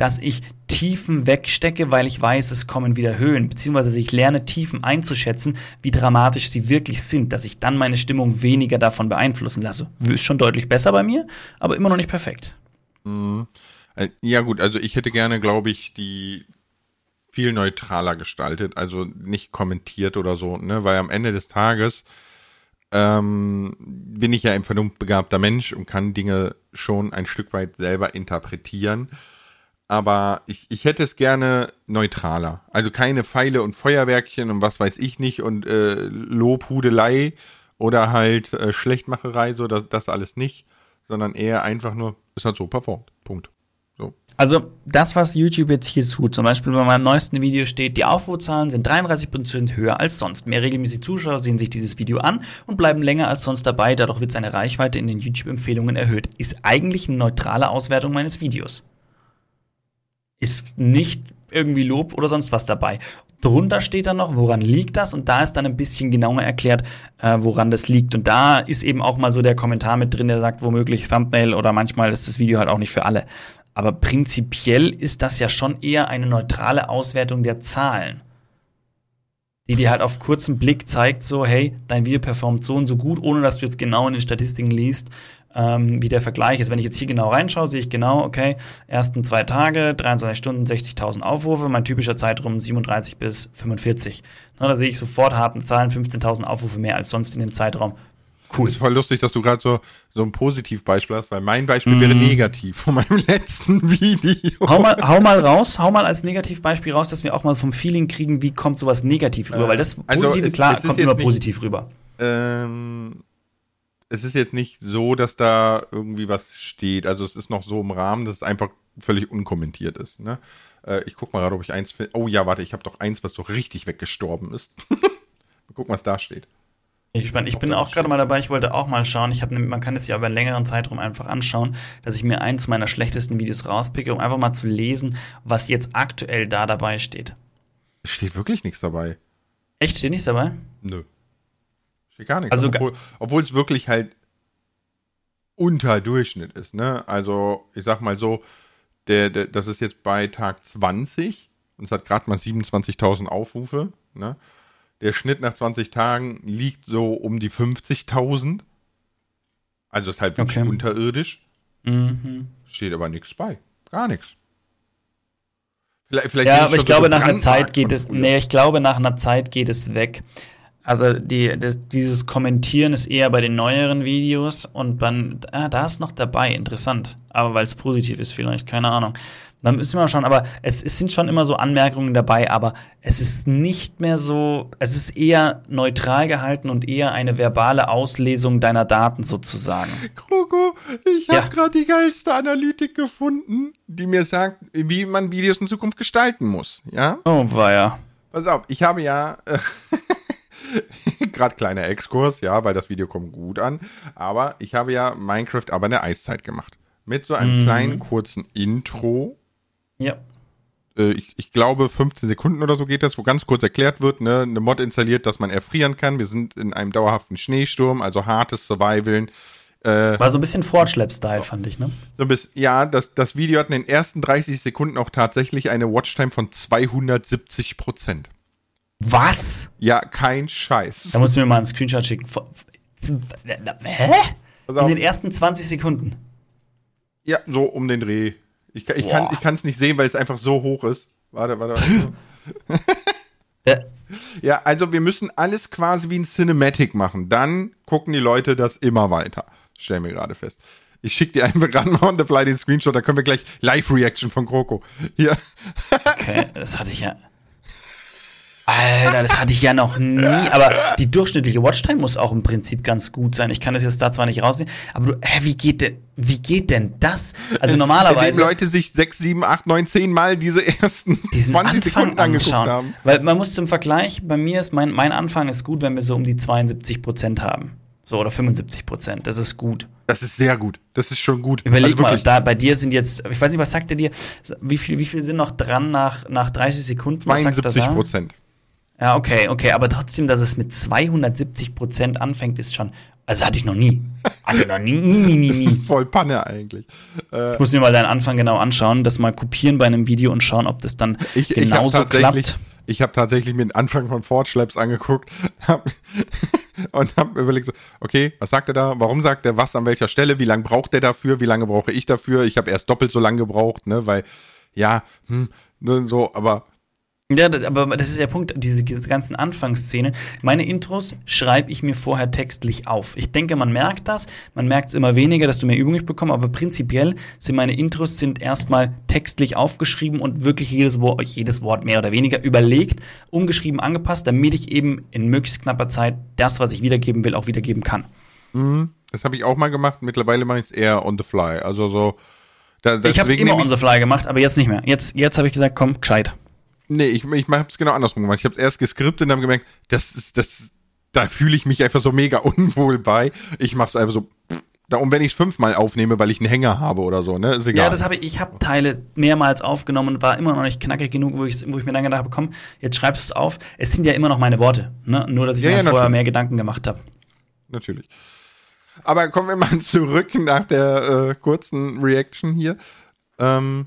dass ich Tiefen wegstecke, weil ich weiß, es kommen wieder Höhen, beziehungsweise ich lerne Tiefen einzuschätzen, wie dramatisch sie wirklich sind, dass ich dann meine Stimmung weniger davon beeinflussen lasse. Ist schon deutlich besser bei mir, aber immer noch nicht perfekt. Mhm. Äh, ja gut, also ich hätte gerne, glaube ich, die viel neutraler gestaltet, also nicht kommentiert oder so, ne, weil am Ende des Tages ähm, bin ich ja ein vernunftbegabter Mensch und kann Dinge schon ein Stück weit selber interpretieren aber ich, ich hätte es gerne neutraler. Also keine Pfeile und Feuerwerkchen und was weiß ich nicht und äh, Lobhudelei oder halt äh, Schlechtmacherei, so das, das alles nicht, sondern eher einfach nur, es hat so performt. Punkt. So. Also das, was YouTube jetzt hier tut, zum Beispiel bei meinem neuesten Video steht, die Aufrufzahlen sind 33% höher als sonst. Mehr regelmäßige Zuschauer sehen sich dieses Video an und bleiben länger als sonst dabei, dadurch wird seine Reichweite in den YouTube-Empfehlungen erhöht. Ist eigentlich eine neutrale Auswertung meines Videos ist nicht irgendwie Lob oder sonst was dabei. Drunter steht dann noch, woran liegt das? Und da ist dann ein bisschen genauer erklärt, äh, woran das liegt. Und da ist eben auch mal so der Kommentar mit drin, der sagt, womöglich Thumbnail oder manchmal ist das Video halt auch nicht für alle. Aber prinzipiell ist das ja schon eher eine neutrale Auswertung der Zahlen. Die dir halt auf kurzen Blick zeigt, so, hey, dein Video performt so und so gut, ohne dass du jetzt genau in den Statistiken liest, ähm, wie der Vergleich ist. Wenn ich jetzt hier genau reinschaue, sehe ich genau, okay, ersten zwei Tage, 23 Stunden, 60.000 Aufrufe, mein typischer Zeitraum 37 bis 45. Na, da sehe ich sofort harten Zahlen, 15.000 Aufrufe mehr als sonst in dem Zeitraum. Cool. Es ist voll lustig, dass du gerade so, so ein Positivbeispiel hast, weil mein Beispiel mm. wäre negativ von meinem letzten Video. Hau mal, hau mal raus, hau mal als Negativbeispiel raus, dass wir auch mal vom Feeling kriegen, wie kommt sowas negativ rüber, äh, weil das also Positive, also klar, kommt immer nicht, positiv rüber. Ähm, es ist jetzt nicht so, dass da irgendwie was steht. Also es ist noch so im Rahmen, dass es einfach völlig unkommentiert ist. Ne? Äh, ich guck mal gerade, ob ich eins finde. Oh ja, warte, ich habe doch eins, was so richtig weggestorben ist. mal gucken, was da steht. Ich, bin, ich bin auch gerade mal dabei, ich wollte auch mal schauen. Ich hab, man kann es ja über einen längeren Zeitraum einfach anschauen, dass ich mir eins meiner schlechtesten Videos rauspicke, um einfach mal zu lesen, was jetzt aktuell da dabei steht. Es steht wirklich nichts dabei. Echt, steht nichts dabei? Nö. Steht gar nichts. Also, obwohl, obwohl es wirklich halt unter Durchschnitt ist, ne? Also, ich sag mal so, der, der, das ist jetzt bei Tag 20 und es hat gerade mal 27.000 Aufrufe, ne? Der Schnitt nach 20 Tagen liegt so um die 50.000. Also ist halt wirklich okay. unterirdisch. Mhm. Steht aber nichts bei. Gar nichts. Vielleicht, vielleicht ja, aber ich glaube, nach einer Zeit geht es, nee, ich glaube, nach einer Zeit geht es weg. Also die, das, dieses Kommentieren ist eher bei den neueren Videos und dann, ah, da ist noch dabei, interessant. Aber weil es positiv ist vielleicht, keine Ahnung. Dann müssen wir mal schauen, aber es, es, sind schon immer so Anmerkungen dabei, aber es ist nicht mehr so, es ist eher neutral gehalten und eher eine verbale Auslesung deiner Daten sozusagen. Kroko, ich habe ja. gerade die geilste Analytik gefunden, die mir sagt, wie man Videos in Zukunft gestalten muss, ja? Oh, war ja. Pass auf, ich habe ja äh, gerade kleiner Exkurs, ja, weil das Video kommt gut an, aber ich habe ja Minecraft aber in der Eiszeit gemacht. Mit so einem mhm. kleinen kurzen Intro, ja. Äh, ich, ich, glaube, 15 Sekunden oder so geht das, wo ganz kurz erklärt wird, ne, eine Mod installiert, dass man erfrieren kann. Wir sind in einem dauerhaften Schneesturm, also hartes Survivalen. Äh, War so ein bisschen Fortschlepp-Style, fand ich, ne? So ein bisschen, ja, das, das Video hat in den ersten 30 Sekunden auch tatsächlich eine Watchtime von 270 Prozent. Was? Ja, kein Scheiß. Da musst du mir mal einen Screenshot schicken. Hä? In den ersten 20 Sekunden. Ja, so um den Dreh. Ich, ich kann ich es nicht sehen, weil es einfach so hoch ist. Warte, warte. warte. ja. ja, also wir müssen alles quasi wie ein Cinematic machen. Dann gucken die Leute das immer weiter. Stell mir gerade fest. Ich schicke dir einfach gerade mal on the fly den Screenshot, da können wir gleich Live-Reaction von Kroko. Hier. Okay, das hatte ich ja. Alter, das hatte ich ja noch nie. Aber die durchschnittliche Watchtime muss auch im Prinzip ganz gut sein. Ich kann das jetzt da zwar nicht rausnehmen, aber du, hä, wie geht denn, wie geht denn das? Also normalerweise. Wenn Leute sich 6, 7, 8, 9, 10 Mal diese ersten 20 Anfang Sekunden angeguckt anschauen. haben. Weil man muss zum Vergleich, bei mir ist mein, mein Anfang ist gut, wenn wir so um die 72 Prozent haben. So, oder 75 Prozent. Das ist gut. Das ist sehr gut. Das ist schon gut. Überleg also mal, da bei dir sind jetzt, ich weiß nicht, was sagt er dir? Wie viel, wie viel sind noch dran nach, nach 30 Sekunden? 72 Prozent. Ja, okay, okay, aber trotzdem, dass es mit 270 Prozent anfängt, ist schon, also hatte ich noch nie. Hatte noch nie, nie, nie, nie. Voll Panne eigentlich. Äh, ich muss mir mal deinen Anfang genau anschauen, das mal kopieren bei einem Video und schauen, ob das dann ich, genauso ich klappt. Ich habe tatsächlich mir den Anfang von Fortschlepps angeguckt hab, und habe überlegt, okay, was sagt er da? Warum sagt er was an welcher Stelle? Wie lange braucht er dafür? Wie lange brauche ich dafür? Ich habe erst doppelt so lange gebraucht, ne, weil ja, hm, ne, so, aber ja, aber das ist der Punkt, diese, ganzen Anfangsszenen. Meine Intros schreibe ich mir vorher textlich auf. Ich denke, man merkt das. Man merkt es immer weniger, dass du mehr Übung bekommst, aber prinzipiell sind meine Intros sind erstmal textlich aufgeschrieben und wirklich jedes Wort, jedes Wort mehr oder weniger überlegt, umgeschrieben, angepasst, damit ich eben in möglichst knapper Zeit das, was ich wiedergeben will, auch wiedergeben kann. Mhm, das habe ich auch mal gemacht. Mittlerweile mache ich es eher on the fly. Also so. Da, ich habe es immer on the fly gemacht, aber jetzt nicht mehr. Jetzt, jetzt habe ich gesagt, komm, gescheit. Nee, ich, ich habe es genau andersrum gemacht. Ich habe es erst geskriptet und dann gemerkt, das ist, das, da fühle ich mich einfach so mega unwohl bei. Ich mache es einfach so. Und wenn ich es fünfmal aufnehme, weil ich einen Hänger habe oder so, ne, ist egal. Ja, das habe ich. Ich habe Teile mehrmals aufgenommen und war immer noch nicht knackig genug, wo ich, wo ich mir dann gedacht habe, komm, jetzt schreibst du es auf. Es sind ja immer noch meine Worte, ne? Nur, dass ich ja, mir ja, vorher mehr Gedanken gemacht habe. Natürlich. Aber kommen wir mal zurück nach der äh, kurzen Reaction hier. Ähm,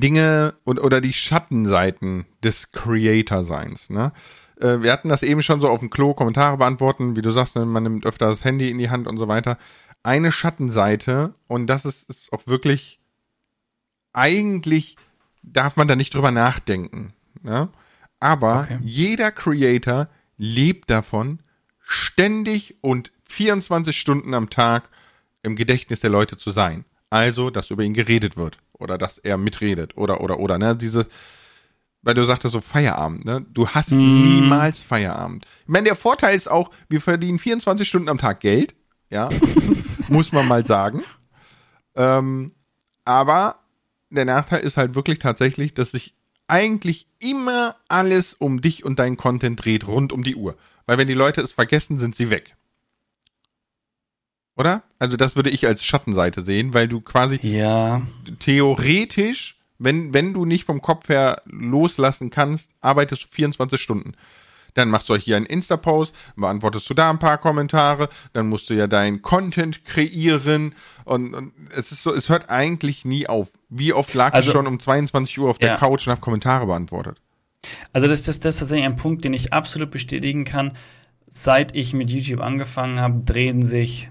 Dinge und, oder die Schattenseiten des Creator-Seins. Ne? Äh, wir hatten das eben schon so auf dem Klo, Kommentare beantworten, wie du sagst, ne, man nimmt öfter das Handy in die Hand und so weiter. Eine Schattenseite, und das ist, ist auch wirklich, eigentlich darf man da nicht drüber nachdenken. Ne? Aber okay. jeder Creator lebt davon, ständig und 24 Stunden am Tag im Gedächtnis der Leute zu sein. Also, dass über ihn geredet wird oder dass er mitredet oder oder oder ne diese weil du sagtest so Feierabend, ne? Du hast mm. niemals Feierabend. Ich meine, der Vorteil ist auch, wir verdienen 24 Stunden am Tag Geld, ja, muss man mal sagen. Ähm, aber der Nachteil ist halt wirklich tatsächlich, dass sich eigentlich immer alles um dich und deinen Content dreht, rund um die Uhr. Weil wenn die Leute es vergessen, sind sie weg. Oder? Also das würde ich als Schattenseite sehen, weil du quasi ja. theoretisch, wenn, wenn du nicht vom Kopf her loslassen kannst, arbeitest du 24 Stunden. Dann machst du hier einen Insta-Post, beantwortest du da ein paar Kommentare, dann musst du ja deinen Content kreieren und, und es ist so, es hört eigentlich nie auf. Wie oft lag also, ich schon um 22 Uhr auf der ja. Couch und habe Kommentare beantwortet? Also das, das, das ist tatsächlich ein Punkt, den ich absolut bestätigen kann. Seit ich mit YouTube angefangen habe, drehen sich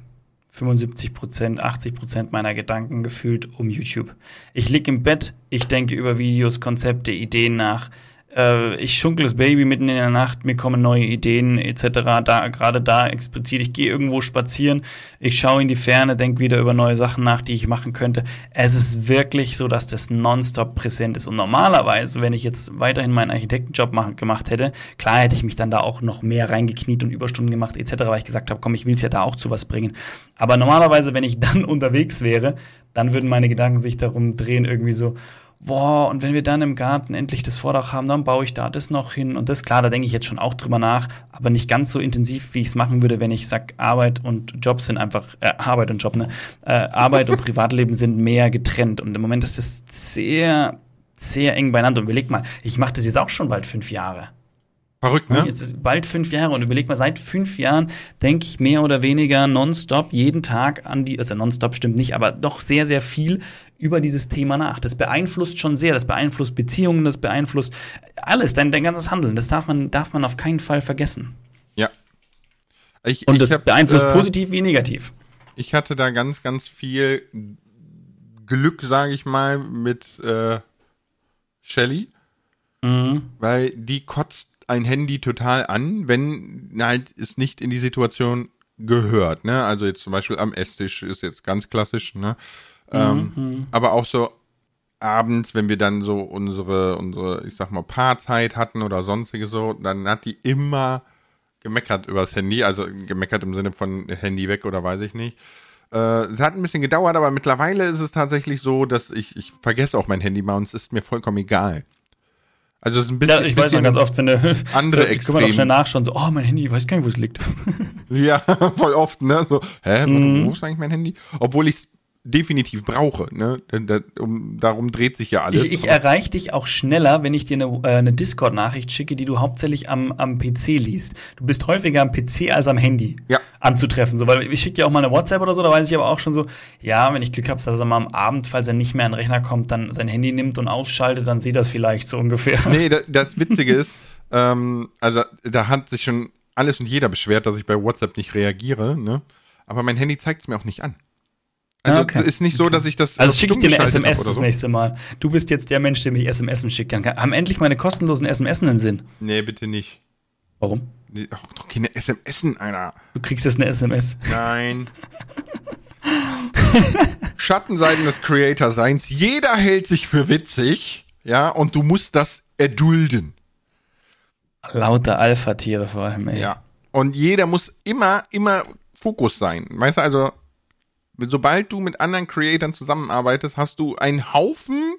75 Prozent, 80 Prozent meiner Gedanken gefühlt um YouTube. Ich liege im Bett, ich denke über Videos, Konzepte, Ideen nach. Äh, ich schunkel das Baby mitten in der Nacht, mir kommen neue Ideen etc. Da gerade da explizit, ich gehe irgendwo spazieren, ich schaue in die Ferne, denke wieder über neue Sachen nach, die ich machen könnte. Es ist wirklich so, dass das nonstop präsent ist. Und normalerweise, wenn ich jetzt weiterhin meinen Architektenjob machen, gemacht hätte, klar hätte ich mich dann da auch noch mehr reingekniet und Überstunden gemacht etc., weil ich gesagt habe, komm, ich will es ja da auch zu was bringen. Aber normalerweise, wenn ich dann unterwegs wäre, dann würden meine Gedanken sich darum drehen, irgendwie so, boah, und wenn wir dann im Garten endlich das Vordach haben, dann baue ich da das noch hin und das. Klar, da denke ich jetzt schon auch drüber nach, aber nicht ganz so intensiv, wie ich es machen würde, wenn ich sage, Arbeit und Job sind einfach, äh, Arbeit und Job, ne? Äh, Arbeit und Privatleben sind mehr getrennt und im Moment ist das sehr, sehr eng beieinander. Und überleg mal, ich mache das jetzt auch schon bald fünf Jahre. Verrückt, ne? Jetzt ist bald fünf Jahre und überleg mal, seit fünf Jahren denke ich mehr oder weniger nonstop jeden Tag an die, also nonstop stimmt nicht, aber doch sehr, sehr viel über dieses Thema nach. Das beeinflusst schon sehr, das beeinflusst Beziehungen, das beeinflusst alles, dein, dein ganzes Handeln. Das darf man, darf man auf keinen Fall vergessen. Ja. Ich, und das hab, beeinflusst äh, positiv wie negativ. Ich hatte da ganz, ganz viel Glück, sage ich mal, mit äh, Shelly. Mhm. Weil die kotzt ein Handy total an, wenn halt es nicht in die Situation gehört, ne? Also jetzt zum Beispiel am Esstisch ist jetzt ganz klassisch, ne? Ähm, mhm. Aber auch so abends, wenn wir dann so unsere, unsere, ich sag mal, Paarzeit hatten oder sonstige so, dann hat die immer gemeckert übers Handy, also gemeckert im Sinne von Handy weg oder weiß ich nicht. Äh, es hat ein bisschen gedauert, aber mittlerweile ist es tatsächlich so, dass ich, ich vergesse auch mein Handy mal und es ist mir vollkommen egal. Also es ist ein bisschen. Ja, ich weiß noch ganz oft, wenn der andere so, Extrem. Wir doch schnell nachschauen, so, oh, mein Handy, ich weiß gar nicht, wo es liegt. ja, voll oft, ne? So, hä, mm. wo ist eigentlich mein Handy? Obwohl ich es definitiv brauche. Ne? Um, darum dreht sich ja alles. Ich, ich erreiche dich auch schneller, wenn ich dir eine, äh, eine Discord-Nachricht schicke, die du hauptsächlich am, am PC liest. Du bist häufiger am PC als am Handy ja. anzutreffen. So, weil ich schicke dir auch mal eine WhatsApp oder so, da weiß ich aber auch schon so, ja, wenn ich Glück habe, dass er mal am Abend, falls er nicht mehr an den Rechner kommt, dann sein Handy nimmt und ausschaltet, dann sieht das vielleicht so ungefähr. Nee, das, das Witzige ist, ähm, also da hat sich schon alles und jeder beschwert, dass ich bei WhatsApp nicht reagiere, ne? Aber mein Handy zeigt es mir auch nicht an. Also okay. ist nicht so, dass ich das. Also schicke ich dir eine SMS das so. nächste Mal. Du bist jetzt der Mensch, der mich SMS schicken kann. Haben endlich meine kostenlosen SMS einen Sinn? Nee, bitte nicht. Warum? Nee, ach, doch keine SMS, Alter. Du kriegst jetzt eine SMS. Nein. Schattenseiten des Creator-Seins. Jeder hält sich für witzig, ja, und du musst das erdulden. Lauter Alpha-Tiere vor allem, ey. Ja. Und jeder muss immer, immer Fokus sein. Weißt du, also sobald du mit anderen Creatoren zusammenarbeitest, hast du einen Haufen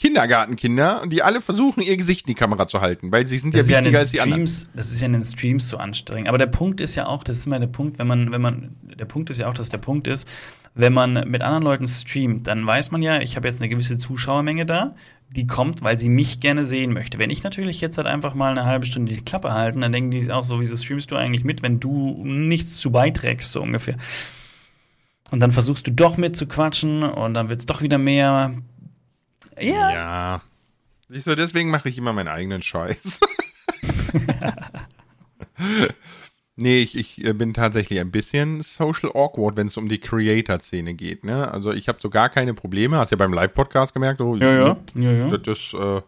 Kindergartenkinder, die alle versuchen, ihr Gesicht in die Kamera zu halten, weil sie sind das ja wichtiger ja als die Streams, anderen. Das ist ja in den Streams zu anstrengend. Aber der Punkt ist ja auch, das ist immer der Punkt, wenn man, wenn man, der Punkt ist ja auch, dass der Punkt ist, wenn man mit anderen Leuten streamt, dann weiß man ja, ich habe jetzt eine gewisse Zuschauermenge da, die kommt, weil sie mich gerne sehen möchte. Wenn ich natürlich jetzt halt einfach mal eine halbe Stunde die Klappe halten, dann denken die auch so, wieso streamst du eigentlich mit, wenn du nichts zu beiträgst, so ungefähr. Und dann versuchst du doch mit zu quatschen und dann wird es doch wieder mehr. Ja. Ja. Siehst du, deswegen mache ich immer meinen eigenen Scheiß. nee, ich, ich äh, bin tatsächlich ein bisschen social awkward, wenn es um die Creator-Szene geht. Ne? Also ich habe so gar keine Probleme. Hast ja beim Live-Podcast gemerkt. So, ja, ja. ja, ja. Das, äh,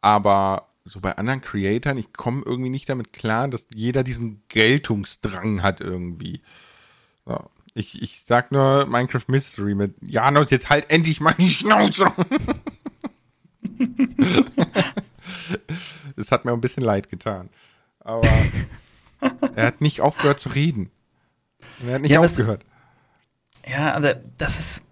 aber so bei anderen Creatoren, ich komme irgendwie nicht damit klar, dass jeder diesen Geltungsdrang hat irgendwie. So. Ich, ich sag nur Minecraft Mystery mit Janos, jetzt halt endlich mal die Schnauze. das hat mir ein bisschen leid getan. Aber er hat nicht aufgehört zu reden. Er hat nicht ja, aufgehört. Was, ja, aber das ist.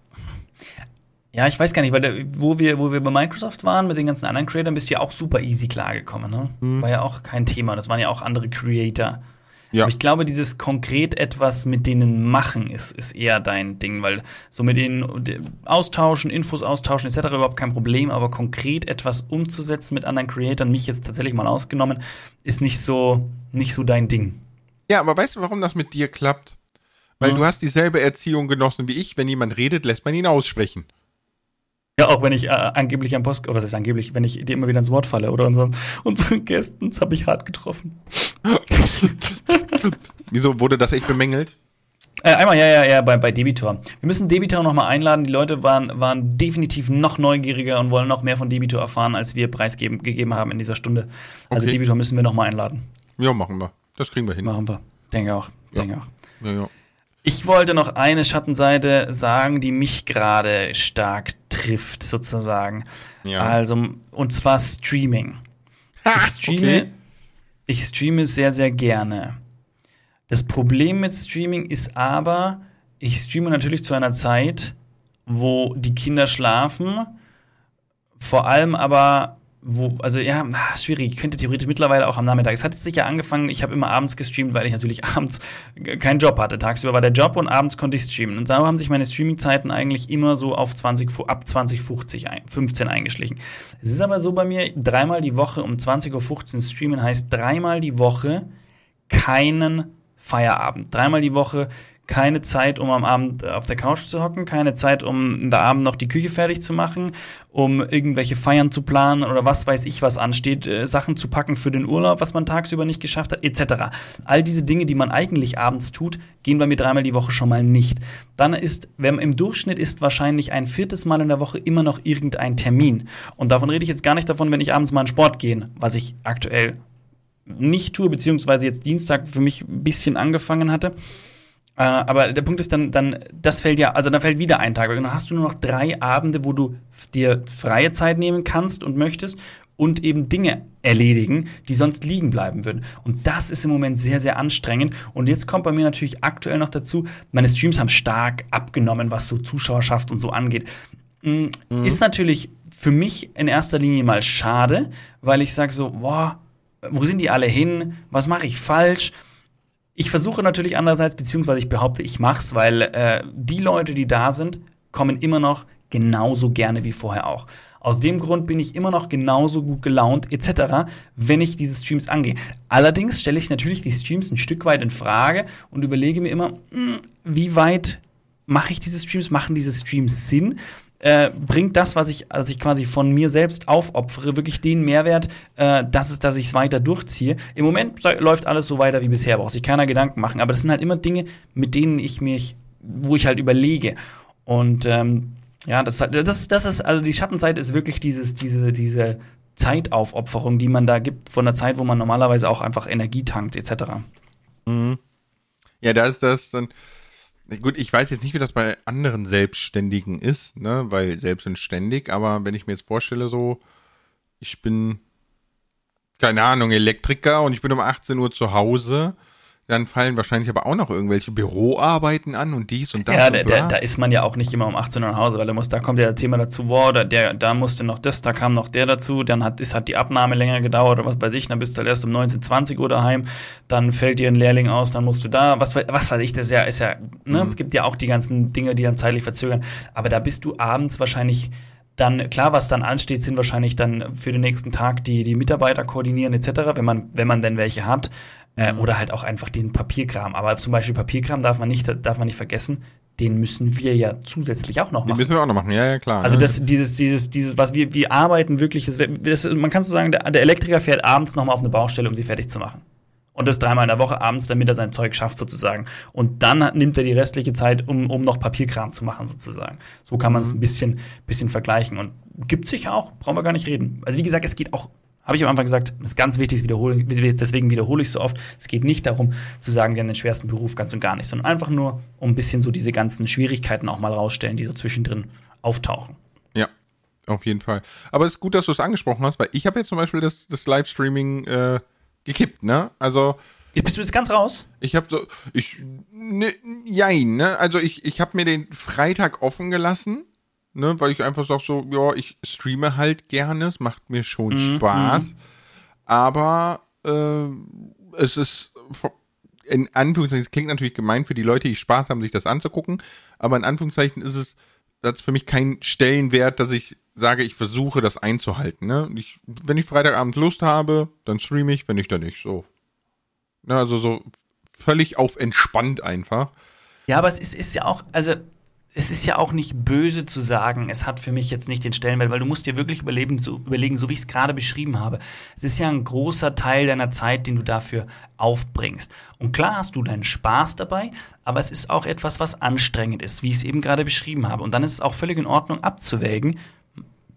Ja, ich weiß gar nicht, weil der, wo wir, wo wir bei Microsoft waren mit den ganzen anderen Creatoren, bist du ja auch super easy klargekommen, ne? Mhm. War ja auch kein Thema. Das waren ja auch andere Creator. Ja. Aber ich glaube, dieses konkret etwas mit denen machen ist, ist eher dein Ding, weil so mit denen austauschen, Infos austauschen etc. überhaupt kein Problem, aber konkret etwas umzusetzen mit anderen Creatoren, mich jetzt tatsächlich mal ausgenommen, ist nicht so, nicht so dein Ding. Ja, aber weißt du, warum das mit dir klappt? Weil ja. du hast dieselbe Erziehung genossen wie ich. Wenn jemand redet, lässt man ihn aussprechen. Ja, auch wenn ich äh, angeblich am Post, was ist angeblich, wenn ich dir immer wieder ins Wort falle oder unseren, unseren Gästen, das habe ich hart getroffen. Wieso wurde das echt bemängelt? Äh, einmal, ja, ja, ja, bei, bei Debitor. Wir müssen Debitor noch mal einladen. Die Leute waren, waren definitiv noch neugieriger und wollen noch mehr von Debitor erfahren, als wir preisgegeben haben in dieser Stunde. Also Okay. Debitor müssen wir noch mal einladen. Ja, machen wir. Das kriegen wir hin. Machen wir. Denke auch. Denke auch. Ja, ja. Ich wollte noch eine Schattenseite sagen, die mich gerade stark trifft, sozusagen. Ja. Also, und zwar Streaming. Ich streame, okay. ich streame sehr, sehr gerne. Das Problem mit Streaming ist aber, ich streame natürlich zu einer Zeit, wo die Kinder schlafen, vor allem aber, wo, also ja, ah, schwierig, ich könnte theoretisch mittlerweile auch am Nachmittag. Es hat jetzt sicher angefangen, ich habe immer abends gestreamt, weil ich natürlich abends keinen Job hatte. Tagsüber war der Job und abends konnte ich streamen. Und da haben sich meine Streaming-Zeiten eigentlich immer so auf 20, Fu- ab 2050, ein, 15 eingeschlichen. Es ist aber so bei mir, dreimal die Woche um 20.15 Uhr streamen heißt dreimal die Woche keinen Feierabend. Dreimal die Woche keine Zeit, um am Abend auf der Couch zu hocken, keine Zeit, um da Abend noch die Küche fertig zu machen, um irgendwelche Feiern zu planen oder was weiß ich, was ansteht, äh, Sachen zu packen für den Urlaub, was man tagsüber nicht geschafft hat, etc. All diese Dinge, die man eigentlich abends tut, gehen bei mir dreimal die Woche schon mal nicht. Dann ist, wenn im Durchschnitt ist wahrscheinlich ein viertes Mal in der Woche immer noch irgendein Termin. Und davon rede ich jetzt gar nicht davon, wenn ich abends mal in Sport gehe, was ich aktuell nicht tue, beziehungsweise jetzt Dienstag für mich ein bisschen angefangen hatte. Äh, aber der Punkt ist dann, dann, das fällt ja, also dann fällt wieder ein Tag. Und dann hast du nur noch drei Abende, wo du dir freie Zeit nehmen kannst und möchtest und eben Dinge erledigen, die sonst liegen bleiben würden. Und das ist im Moment sehr, sehr anstrengend. Und jetzt kommt bei mir natürlich aktuell noch dazu, meine Streams haben stark abgenommen, was so Zuschauerschaft und so angeht. Mm, Ist natürlich für mich in erster Linie mal schade, weil ich sage so, boah, wo sind die alle hin? Was mache ich falsch? Ich versuche natürlich andererseits, beziehungsweise ich behaupte, ich mach's, weil äh, die Leute, die da sind, kommen immer noch genauso gerne wie vorher auch. Aus dem Grund bin ich immer noch genauso gut gelaunt etc., wenn ich diese Streams angehe. Allerdings stelle ich natürlich die Streams ein Stück weit in Frage und überlege mir immer, mh, wie weit mache ich diese Streams, machen diese Streams Sinn? Äh, bringt das, was ich, also ich quasi von mir selbst aufopfere, wirklich den Mehrwert, äh, dass es, dass ich es weiter durchziehe. Im Moment läuft alles so weiter wie bisher, braucht sich keiner Gedanken machen. Aber das sind halt immer Dinge, mit denen ich mich, wo ich halt überlege. Und ähm, ja, das, das, das ist, also die Schattenseite ist wirklich dieses, diese, diese Zeitaufopferung, die man da gibt von der Zeit, wo man normalerweise auch einfach Energie tankt, etc. Ja, da ist das dann. Gut, ich weiß jetzt nicht, wie das bei anderen Selbstständigen ist, ne, weil selbst sind ständig, aber wenn ich mir jetzt vorstelle, so, ich bin, keine Ahnung, Elektriker und ich bin um 18 Uhr zu Hause, dann fallen wahrscheinlich aber auch noch irgendwelche Büroarbeiten an und dies und das Ja, und da, da, da ist man ja auch nicht immer um 18 Uhr nach Hause, weil da, muss, da kommt ja das Thema dazu, boah, da, der, da musste noch das, da kam noch der dazu, dann hat, ist, hat die Abnahme länger gedauert oder was weiß ich, dann bist du halt erst um 19, 20 Uhr daheim, dann fällt dir ein Lehrling aus, dann musst du da, was, was weiß ich, das ist ja, ist ja, ne, gibt ja auch die ganzen Dinge, die dann zeitlich verzögern, aber da bist du abends wahrscheinlich dann, klar, was dann ansteht, sind wahrscheinlich dann für den nächsten Tag die, die Mitarbeiter koordinieren etc., wenn man, wenn man denn welche hat. Äh, oder halt auch einfach den Papierkram. Aber zum Beispiel Papierkram darf man nicht, darf man nicht vergessen, den müssen wir ja zusätzlich auch noch machen. müssen wir auch noch machen, ja, ja, klar. Also das, dieses, dieses, dieses, was wir, wir arbeiten wirklich, das, das, man kann so sagen, der, der Elektriker fährt abends nochmal auf eine Baustelle, um sie fertig zu machen. Und das dreimal in der Woche abends, damit er sein Zeug schafft, sozusagen. Und dann nimmt er die restliche Zeit, um, um noch Papierkram zu machen, sozusagen. So kann man es ein bisschen, bisschen vergleichen. Und gibt sich auch, brauchen wir gar nicht reden. Also wie gesagt, es geht auch, habe ich am Anfang gesagt, das ist ganz wichtig, wiederhole, deswegen wiederhole ich es so oft. Es geht nicht darum zu sagen, wir haben den schwersten Beruf, ganz und gar nicht, sondern einfach nur, um ein bisschen so diese ganzen Schwierigkeiten auch mal rausstellen, die so zwischendrin auftauchen. Ja, auf jeden Fall. Aber es ist gut, dass du es angesprochen hast, weil ich habe jetzt zum Beispiel das, das Livestreaming äh, gekippt, ne? Also Bist du jetzt ganz raus? ich habe so, ich, ne, jein, ne? Also ich, ich habe mir den Freitag offen gelassen, ne? Weil ich einfach sag so, ja, ich streame halt gerne, es macht mir schon Spaß, aber äh, es ist in Anführungszeichen, es klingt natürlich gemein für die Leute, die Spaß haben, sich das anzugucken, aber in Anführungszeichen ist es, das ist für mich kein Stellenwert, dass ich sage, ich versuche das einzuhalten. Ne? Ich, wenn ich Freitagabend Lust habe, dann streame ich, wenn nicht, dann nicht. So. Ne, also so völlig auf entspannt einfach. Ja, aber es ist, ist ja auch, also es ist ja auch nicht böse zu sagen, es hat für mich jetzt nicht den Stellenwert, weil du musst dir wirklich überleben, so, überlegen, so wie ich es gerade beschrieben habe. Es ist ja ein großer Teil deiner Zeit, den du dafür aufbringst. Und klar hast du deinen Spaß dabei, aber es ist auch etwas, was anstrengend ist, wie ich es eben gerade beschrieben habe. Und dann ist es auch völlig in Ordnung abzuwägen,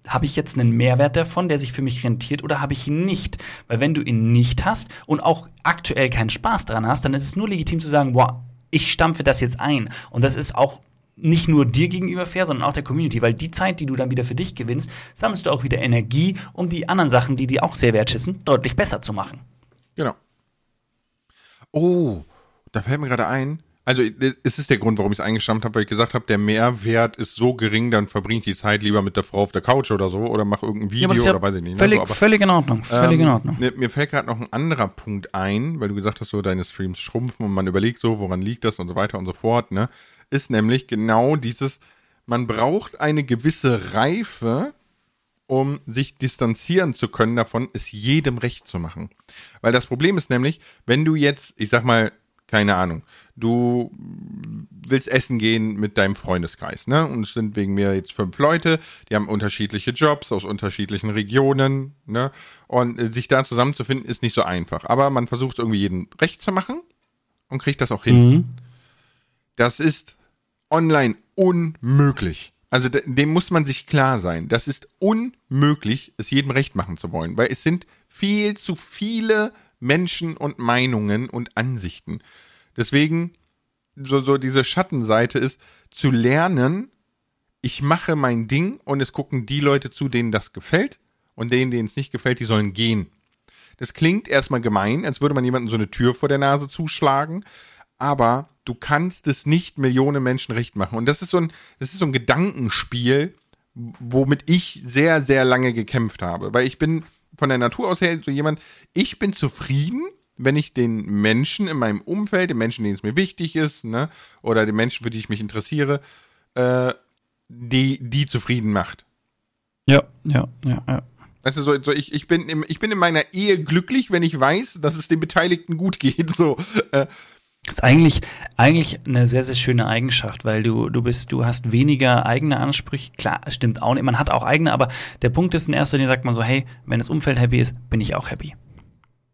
habe ich jetzt einen Mehrwert davon, der sich für mich rentiert, oder habe ich ihn nicht? Weil wenn du ihn nicht hast und auch aktuell keinen Spaß daran hast, dann ist es nur legitim zu sagen, boah, ich stampfe das jetzt ein. Und das ist auch nicht nur dir gegenüber fair, sondern auch der Community, weil die Zeit, die du dann wieder für dich gewinnst, sammelst du auch wieder Energie, um die anderen Sachen, die dir auch sehr wertschätzen, deutlich besser zu machen. Genau. Oh, da fällt mir gerade ein. Also es ist der Grund, warum ich es eingestammt habe, weil ich gesagt habe, der Mehrwert ist so gering, dann verbringe ich die Zeit lieber mit der Frau auf der Couch oder so oder mache irgendein Video ja, ja oder weiß ich nicht. Ne? Völlig, ne? so, aber, völlig in Ordnung. Völlig ähm, in Ordnung. Mir, mir fällt gerade noch ein anderer Punkt ein, weil du gesagt hast, so deine Streams schrumpfen und man überlegt so, woran liegt das und so weiter und so fort. Ne? ist nämlich genau dieses, man braucht eine gewisse Reife, um sich distanzieren zu können davon, es jedem recht zu machen. Weil das Problem ist nämlich, wenn du jetzt, ich sag mal, keine Ahnung, du willst essen gehen mit deinem Freundeskreis, ne? Und es sind wegen mir jetzt fünf Leute, die haben unterschiedliche Jobs aus unterschiedlichen Regionen, ne? Und äh, sich da zusammenzufinden ist nicht so einfach. Aber man versucht irgendwie jedem recht zu machen und kriegt das auch hin. Mhm. Das ist online unmöglich. Also dem muss man sich klar sein. Das ist unmöglich, es jedem recht machen zu wollen, weil es sind viel zu viele Menschen und Meinungen und Ansichten. Deswegen so, so diese Schattenseite ist zu lernen, ich mache mein Ding und es gucken die Leute zu, denen das gefällt und denen, denen es nicht gefällt, die sollen gehen. Das klingt erstmal gemein, als würde man jemandem so eine Tür vor der Nase zuschlagen, aber du kannst es nicht Millionen Menschen recht machen. Und das ist so ein, das ist so ein Gedankenspiel, womit ich sehr, sehr lange gekämpft habe. Weil ich bin von der Natur aus her so jemand, ich bin zufrieden, wenn ich den Menschen in meinem Umfeld, den Menschen, denen es mir wichtig ist, ne, oder den Menschen, für die ich mich interessiere, äh, die, die zufrieden macht. Ja, ja, ja, ja. Also so, so ich, ich, bin im, ich bin in meiner Ehe glücklich, wenn ich weiß, dass es den Beteiligten gut geht. So, äh, ist eigentlich, eigentlich eine sehr, sehr schöne Eigenschaft, weil du, du bist, du hast weniger eigene Ansprüche. Klar, stimmt auch nicht. Man hat auch eigene, aber der Punkt ist in erster Linie sagt man so, hey, wenn das Umfeld happy ist, bin ich auch happy.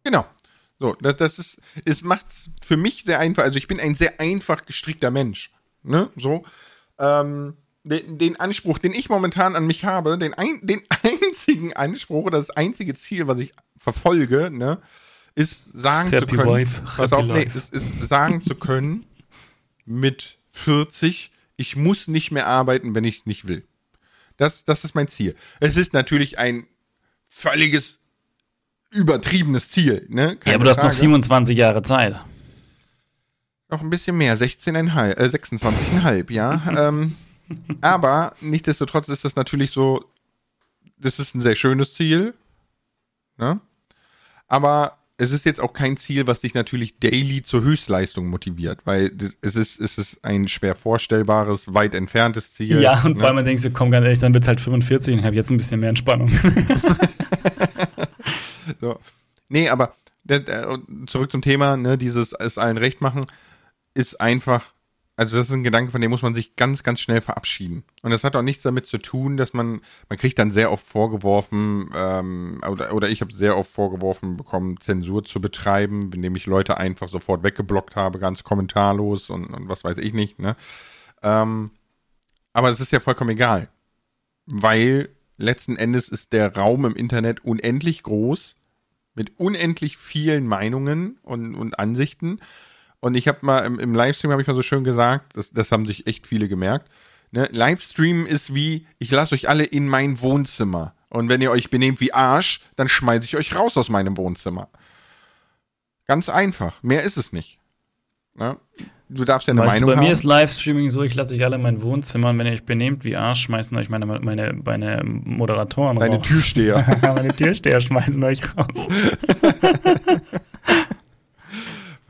Genau. So, das, das ist, es macht für mich sehr einfach. Also ich bin ein sehr einfach gestrickter Mensch. Ne, so. Ähm, den, den Anspruch, den ich momentan an mich habe, den, ein, den einzigen Anspruch oder das einzige Ziel, was ich verfolge, ne, ist sagen Happy zu können, wife, pass auf, nee, ist, ist sagen zu können, mit 40, ich muss nicht mehr arbeiten, wenn ich nicht will. Das, das ist mein Ziel. Es ist natürlich ein völliges, übertriebenes Ziel, ne? Keine ja, aber du Frage. hast noch 27 Jahre Zeit. Noch ein bisschen mehr, 16,5, äh, 26,5, ja. ähm, aber nichtsdestotrotz ist das natürlich so, das ist ein sehr schönes Ziel, ne? Aber es ist jetzt auch kein Ziel, was dich natürlich daily zur Höchstleistung motiviert, weil es ist, es ist ein schwer vorstellbares, weit entferntes Ziel. Ja, und ne? weil man denkt, so komm ganz ehrlich, dann wird halt 45 und ich habe jetzt ein bisschen mehr Entspannung. so. Nee, aber zurück zum Thema, ne, dieses es allen recht machen, ist einfach also das ist ein Gedanke, von dem muss man sich ganz, ganz schnell verabschieden. Und das hat auch nichts damit zu tun, dass man, man kriegt dann sehr oft vorgeworfen, ähm, oder, oder ich habe sehr oft vorgeworfen bekommen, Zensur zu betreiben, indem ich Leute einfach sofort weggeblockt habe, ganz kommentarlos und, und was weiß ich nicht. Ne? Ähm, aber es ist ja vollkommen egal, weil letzten Endes ist der Raum im Internet unendlich groß, mit unendlich vielen Meinungen und, und Ansichten. Und ich habe mal im, im Livestream habe ich mal so schön gesagt, das, das haben sich echt viele gemerkt. Ne? Livestream ist wie, ich lasse euch alle in mein Wohnzimmer. Und wenn ihr euch benehmt wie Arsch, dann schmeiße ich euch raus aus meinem Wohnzimmer. Ganz einfach. Mehr ist es nicht. Ne? Du darfst ja eine weißt Meinung du, bei haben. Bei mir ist Livestreaming so, ich lasse euch alle in mein Wohnzimmer und wenn ihr euch benehmt wie Arsch, schmeißen euch meine, meine, meine Moderatoren Deine raus. Deine Türsteher. meine Türsteher schmeißen euch raus.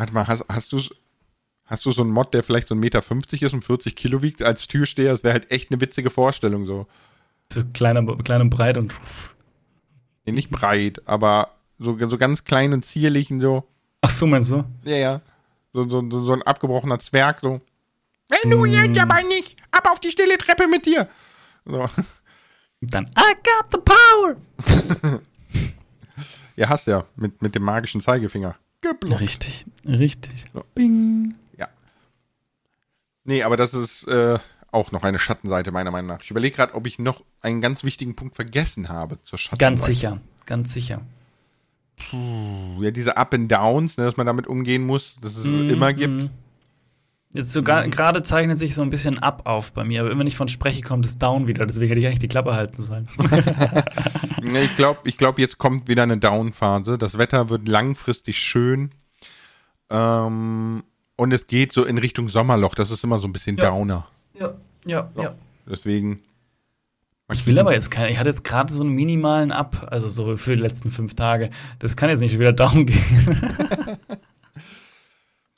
Warte mal, hast, hast du hast du so einen Mod, der vielleicht so 1,50 Meter ist und 40 Kilo wiegt als Türsteher? Das wäre halt echt eine witzige Vorstellung so. So kleiner, klein und breit und. Nee, nicht breit, aber so, so ganz klein und zierlich und so. Ach so, meinst du? Ja, ja. So, so, so ein abgebrochener Zwerg, so. Wenn du mm. jetzt aber nicht ab auf die stille Treppe mit dir. So. Dann, I got the power. Ja, hast ja, mit, mit dem magischen Zeigefinger. Geblockt. Richtig, richtig. So. Bing. Ja. Nee, aber das ist äh, auch noch eine Schattenseite meiner Meinung nach. Ich überlege gerade, ob ich noch einen ganz wichtigen Punkt vergessen habe zur Schattenseite. Ganz sicher, ganz sicher. Ja, diese Up and Downs, ne, dass man damit umgehen muss, dass es Mhm, immer gibt. mhm. Jetzt sogar gerade zeichnet sich so ein bisschen ab auf bei mir, aber immer wenn ich von spreche, kommt es down wieder. Deswegen hätte ich eigentlich die Klappe halten sollen. Ich glaube, ich glaub, jetzt kommt wieder eine Down-Phase. Das Wetter wird langfristig schön. Ähm, und es geht so in Richtung Sommerloch. Das ist immer so ein bisschen Ja. Downer. ja, ja, ja. Deswegen. Ich will aber jetzt keine. Ich hatte jetzt gerade so einen minimalen Ab, also so für die letzten fünf Tage. Das kann jetzt nicht wieder down gehen.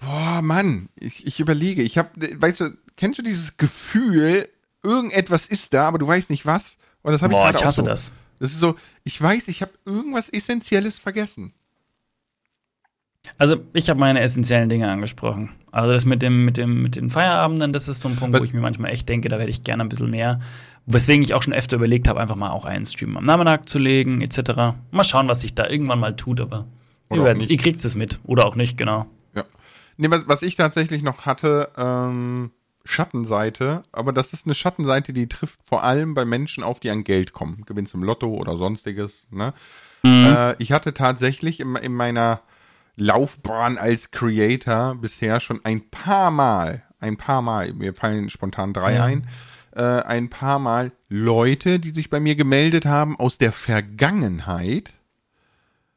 Boah, Mann, ich, ich überlege. Ich habe, weißt du, kennst du dieses Gefühl, irgendetwas ist da, aber du weißt nicht was? Und das habe ich Boah, ich hasse so. das. Das ist so, ich weiß, ich habe irgendwas Essentielles vergessen. Also ich habe meine essentiellen Dinge angesprochen. Also das mit dem, mit dem, mit den Feierabenden, das ist so ein Punkt, wo ich mir manchmal echt denke, da werde ich gerne ein bisschen mehr. Weswegen ich auch schon öfter überlegt habe, einfach mal auch einen Stream am Nachmittag zu legen, etc. Mal schauen, was sich da irgendwann mal tut, aber ihr, ihr kriegt es mit. Oder auch nicht, genau. Nee, was, was ich tatsächlich noch hatte, ähm, Schattenseite, aber das ist eine Schattenseite, die trifft vor allem bei Menschen auf, die an Geld kommen. Gewinnst im Lotto oder sonstiges. Ne? Äh, ich hatte tatsächlich in, in meiner Laufbahn als Creator bisher schon ein paar Mal, ein paar Mal, mir fallen spontan drei Ja. ein, äh, ein paar Mal Leute, die sich bei mir gemeldet haben aus der Vergangenheit,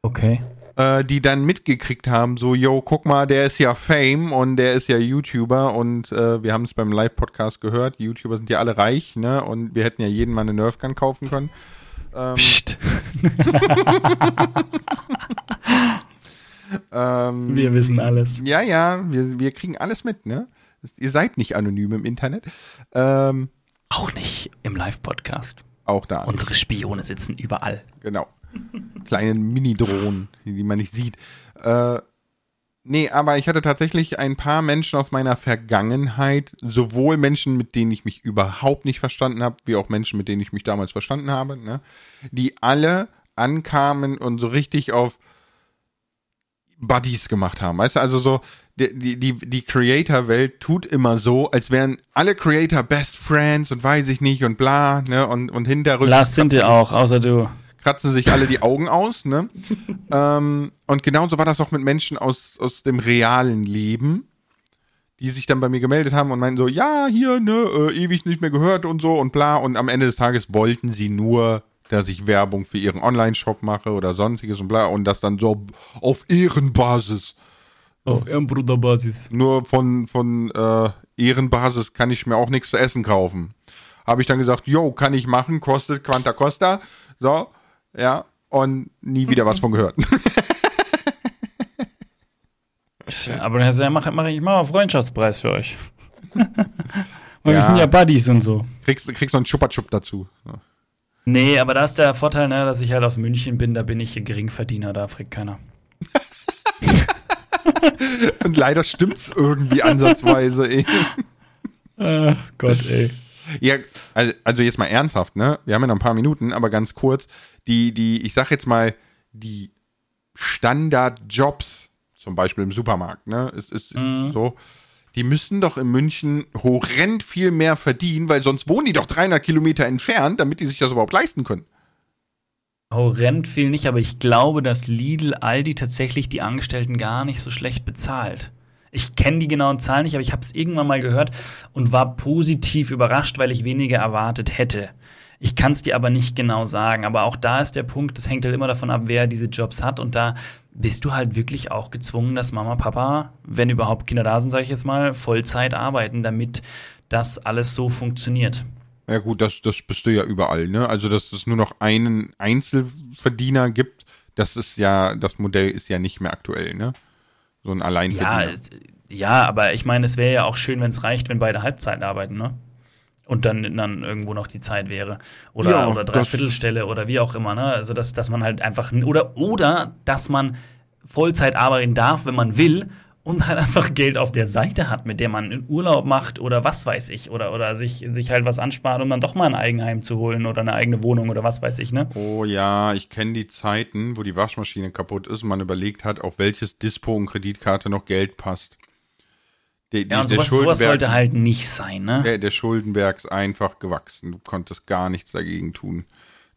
Okay. Äh, die dann mitgekriegt haben, so, yo, guck mal, der ist ja Fame und der ist ja YouTuber und äh, wir haben es beim Live-Podcast gehört, die YouTuber sind ja alle reich, ne, und wir hätten ja jeden mal eine Nerfgun kaufen können. Psst. Ähm, Wir wissen alles. Ja, ja, wir, wir kriegen alles mit, ne? Ihr seid nicht anonym im Internet. Ähm, Auch nicht im Live-Podcast. auch da. Unsere Spione sitzen überall. Genau. Kleinen Mini-Drohnen, die die man nicht sieht. Äh, nee, aber ich hatte tatsächlich ein paar Menschen aus meiner Vergangenheit, sowohl Menschen, mit denen ich mich überhaupt nicht verstanden habe, wie auch Menschen, mit denen ich mich damals verstanden habe, ne, die alle ankamen und so richtig auf Buddies gemacht haben. Weißt du, also so, die, die, die, die Creator-Welt tut immer so, als wären alle Creator Best Friends und weiß ich nicht und bla, ne, und, und hinterrücken Lars sind ihr auch, außer du. Kratzen sich alle die Augen aus, ne? ähm, und genauso war das auch mit Menschen aus, aus dem realen Leben, die sich dann bei mir gemeldet haben und meinten so, ja, hier, ne, äh, ewig nicht mehr gehört und so und bla. Und am Ende des Tages wollten sie nur, dass ich Werbung für ihren Online-Shop mache oder sonstiges und bla. Und das dann so auf Ehrenbasis. Auf Ehrenbruderbasis. Nur von, von äh, Ehrenbasis kann ich mir auch nichts zu essen kaufen. Habe ich dann gesagt, yo, kann ich machen, kostet Quanta Costa. So, ja, und nie wieder was von gehört. Tja, aber das mache mach ich mal einen Freundschaftspreis für euch. Weil Ja. wir sind ja Buddies und so. kriegst, kriegst noch einen Chupa-Chup dazu. So. Nee, aber da ist der Vorteil, ne, dass ich halt aus München bin, da bin ich Geringverdiener, da fragt keiner. Und leider stimmt's irgendwie ansatzweise. Ey. Ach Gott, ey. Ja, also, jetzt mal ernsthaft, ne? Wir haben ja noch ein paar Minuten, aber ganz kurz. Die, die, ich sag jetzt mal, die Standardjobs, zum Beispiel im Supermarkt, ne? Es ist Mhm. so. Die müssen doch in München horrend viel mehr verdienen, weil sonst wohnen die doch 300 Kilometer entfernt, damit die sich das überhaupt leisten können. Horrend viel nicht, aber ich glaube, dass Lidl, Aldi tatsächlich die Angestellten gar nicht so schlecht bezahlt. Ich kenne die genauen Zahlen nicht, aber ich habe es irgendwann mal gehört und war positiv überrascht, weil ich weniger erwartet hätte. Ich kann es dir aber nicht genau sagen. Aber auch da ist der Punkt, das hängt halt immer davon ab, wer diese Jobs hat. Und da bist du halt wirklich auch gezwungen, dass Mama, Papa, wenn überhaupt Kinder da sind, sage ich jetzt mal, Vollzeit arbeiten, damit das alles so funktioniert. Ja gut, das, das bist du ja überall, ne? Also, dass es nur noch einen Einzelverdiener gibt, das ist ja, das Modell ist ja nicht mehr aktuell, ne? So ein Ja, Alleinverdiener. es- ja, aber ich meine, es wäre ja auch schön, wenn es reicht, wenn beide Halbzeiten arbeiten, ne? Und dann, dann irgendwo noch die Zeit wäre. Oder, Ja, oder Dreiviertelstelle oder wie auch immer, ne? Also, dass, dass man halt einfach. Oder, oder dass man Vollzeit arbeiten darf, wenn man will, und halt einfach Geld auf der Seite hat, mit dem man einen Urlaub macht oder was weiß ich, oder, oder sich, sich halt was anspart, um dann doch mal ein Eigenheim zu holen oder eine eigene Wohnung oder was weiß ich, ne? Oh ja, ich kenne die Zeiten, wo die Waschmaschine kaputt ist und man überlegt hat, auf welches Dispo und Kreditkarte noch Geld passt. Der, ja, und sowas, sowas, sollte halt nicht sein, ne? Der, der Schuldenberg ist einfach gewachsen. Du konntest gar nichts dagegen tun.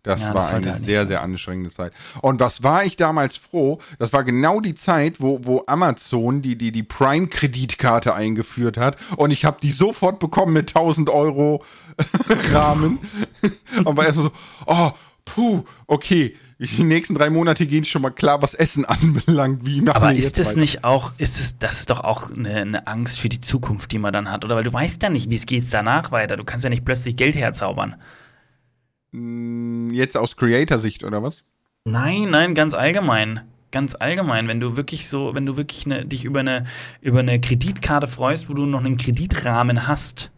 Das ja, war das eine halt sehr, sehr anstrengende Zeit. Und was war ich damals froh? Das war genau die Zeit, wo, wo Amazon die, die, die Prime-Kreditkarte eingeführt hat. Und ich habe die sofort bekommen mit 1000 Euro Rahmen. und war erst so, oh, puh, okay. Die nächsten drei Monate gehen schon mal klar, was Essen anbelangt. Wie Aber ist das weiter? nicht auch, ist es, das ist doch auch eine, eine, Angst für die Zukunft, die man dann hat, oder? Weil du weißt ja nicht, wie es geht danach weiter. Du kannst ja nicht plötzlich Geld herzaubern. Hm, jetzt aus Creator-Sicht oder was? Nein, nein, ganz allgemein. Ganz allgemein, wenn du wirklich so, wenn du wirklich ne, dich über eine, über eine Kreditkarte freust, wo du noch einen Kreditrahmen hast.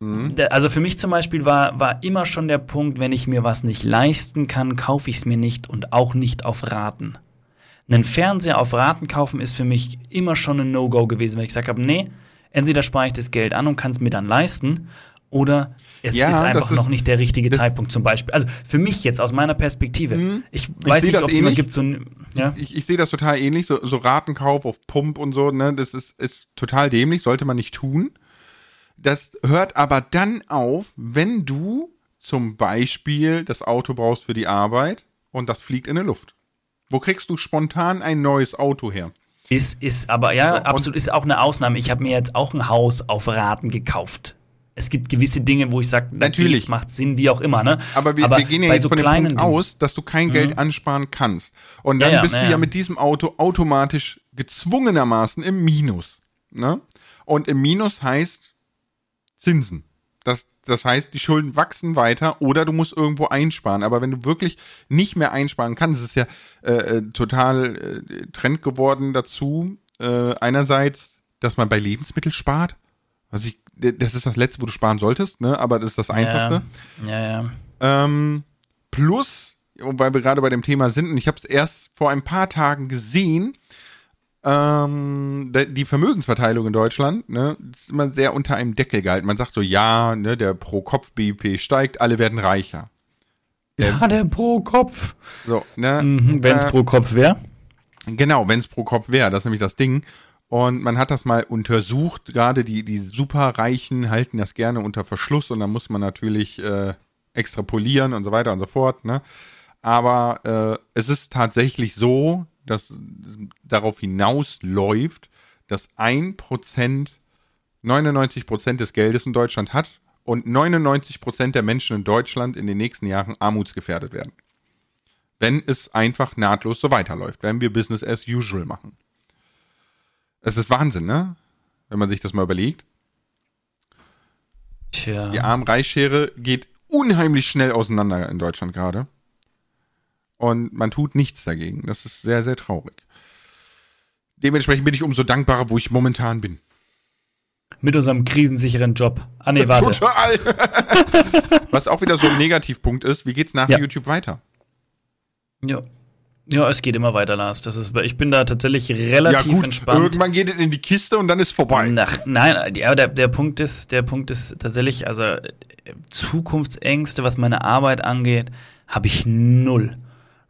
Mhm. Also für mich zum Beispiel war, war immer schon der Punkt, wenn ich mir was nicht leisten kann, kaufe ich es mir nicht und auch nicht auf Raten. Einen Fernseher auf Raten kaufen ist für mich immer schon ein No-Go gewesen, weil ich gesagt habe, nee, entweder spare ich das Geld an und kann es mir dann leisten oder es ja, ist einfach ist, noch nicht der richtige Zeitpunkt zum Beispiel. Also für mich jetzt aus meiner Perspektive. Mhm. Ich weiß ich nicht, ob es immer gibt so ein. Ja? Ich, ich sehe das total ähnlich, so, so, Ratenkauf auf Pump und so, ne, das ist, ist total dämlich, sollte man nicht tun. Das hört aber dann auf, wenn du zum Beispiel das Auto brauchst für die Arbeit und das fliegt in der Luft. Wo kriegst du spontan ein neues Auto her? Ist, ist aber, ja, so, absolut, ist auch eine Ausnahme. Ich habe mir jetzt auch ein Haus auf Raten gekauft es gibt gewisse Dinge, wo ich sage, natürlich, macht Sinn, wie auch immer. Ne? Aber wir, Aber wir gehen ja jetzt so von dem Punkt aus, dass du kein Geld mhm. ansparen kannst. Und dann ja, ja, bist ja, du ja mit diesem Auto automatisch gezwungenermaßen im Minus. Ne? Und im Minus heißt Zinsen. Das, das heißt, die Schulden wachsen weiter oder du musst irgendwo einsparen. Aber wenn du wirklich nicht mehr einsparen kannst, ist es ja äh, äh, total äh, Trend geworden dazu, äh, einerseits, dass man bei Lebensmitteln spart. Was ich das ist das letzte, wo du sparen solltest, ne? Aber das ist das Einfachste. Ja, ja. ja. Ähm, plus, weil wir gerade bei dem Thema sind, und ich habe es erst vor ein paar Tagen gesehen, ähm, die Vermögensverteilung in Deutschland, ne, ist immer sehr unter einem Deckel gehalten. Man sagt so, ja, ne, der Pro-Kopf-BIP steigt, alle werden reicher. Der, ja, der Pro-Kopf. So, ne? Mhm, wenn es äh, pro Kopf wäre. Genau, wenn es pro Kopf wäre, das ist nämlich das Ding. Und man hat das mal untersucht, gerade die, die Superreichen halten das gerne unter Verschluss und dann muss man natürlich äh, extrapolieren und so weiter und so fort. Ne? Aber äh, es ist tatsächlich so, dass darauf hinausläuft, dass ein Prozent 99 Prozent des Geldes in Deutschland hat und 99 Prozent der Menschen in Deutschland in den nächsten Jahren armutsgefährdet werden. Wenn es einfach nahtlos so weiterläuft, wenn wir Business as usual machen. Es ist Wahnsinn, ne? Wenn man sich das mal überlegt. Tja. Die Arm-Reich-Schere geht unheimlich schnell auseinander in Deutschland gerade. Und man tut nichts dagegen. Das ist sehr, sehr traurig. Dementsprechend bin ich umso dankbarer, wo ich momentan bin. Mit unserem krisensicheren Job. Ah, nee, warte. Total. Was auch wieder so ein Negativpunkt ist, wie geht's nach ja. YouTube weiter? Ja. Ja, es geht immer weiter, Lars. Das ist, ich bin da tatsächlich relativ ja, gut. entspannt. Irgendwann geht es in die Kiste und dann ist vorbei. Nach, nein, ja, der, der Punkt ist, der Punkt ist tatsächlich, also Zukunftsängste, was meine Arbeit angeht, habe ich null.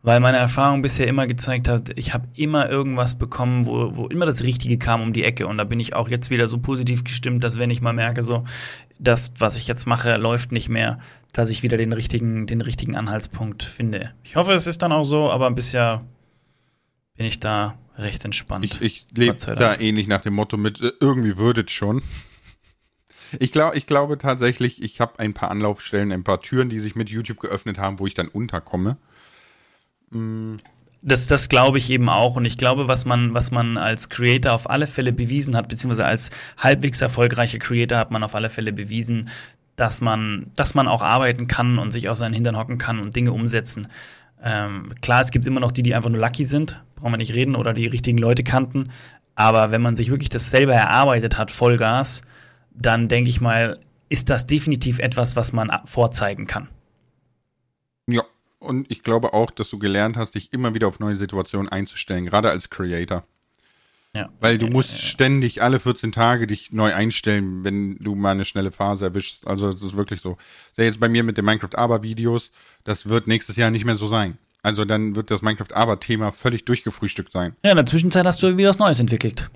Weil meine Erfahrung bisher immer gezeigt hat, ich habe immer irgendwas bekommen, wo, wo immer das Richtige kam um die Ecke. Und da bin ich auch jetzt wieder so positiv gestimmt, dass wenn ich mal merke, so, das, was ich jetzt mache, läuft nicht mehr, dass ich wieder den richtigen, den richtigen Anhaltspunkt finde. Ich hoffe, es ist dann auch so, aber bisher bin ich da recht entspannt. Ich, ich lebe da ähnlich nach dem Motto mit, äh, irgendwie würdet schon. Ich, glaub, ich glaube tatsächlich, ich habe ein paar Anlaufstellen, ein paar Türen, die sich mit YouTube geöffnet haben, wo ich dann unterkomme. Mm. Das, das glaube ich eben auch. Und ich glaube, was man, was man als Creator auf alle Fälle bewiesen hat, beziehungsweise als halbwegs erfolgreicher Creator hat man auf alle Fälle bewiesen, dass man, dass man auch arbeiten kann und sich auf seinen Hintern hocken kann und Dinge umsetzen. Ähm, klar, es gibt immer noch die, die einfach nur lucky sind, brauchen wir nicht reden, oder die richtigen Leute kannten. Aber wenn man sich wirklich das selber erarbeitet hat, Vollgas, dann denke ich mal, ist das definitiv etwas, was man vorzeigen kann. Ja, und ich glaube auch, dass du gelernt hast, dich immer wieder auf neue Situationen einzustellen, gerade als Creator. Ja. Weil du musst ständig alle 14 Tage dich neu einstellen, wenn du mal eine schnelle Phase erwischst. Also das ist wirklich so. Sei jetzt bei mir mit den Minecraft Aber Videos, das wird nächstes Jahr nicht mehr so sein. Also dann wird das Minecraft Aber Thema völlig durchgefrühstückt sein. Ja, in der Zwischenzeit hast du wieder was Neues entwickelt.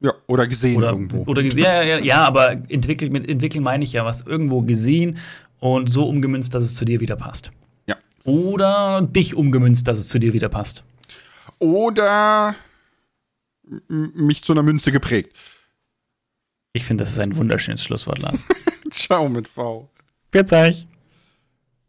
Ja, oder gesehen Oder, irgendwo. oder gesehen, ja, ja, ja, aber entwickelt, mit entwickeln meine ich ja was irgendwo gesehen und so umgemünzt, dass es zu dir wieder passt. ja. Oder dich umgemünzt, dass es zu dir wieder passt. Oder mich zu einer Münze geprägt. Ich finde, das ist ein wunderschönes Schlusswort, Lars. Ciao mit V. Bis euch.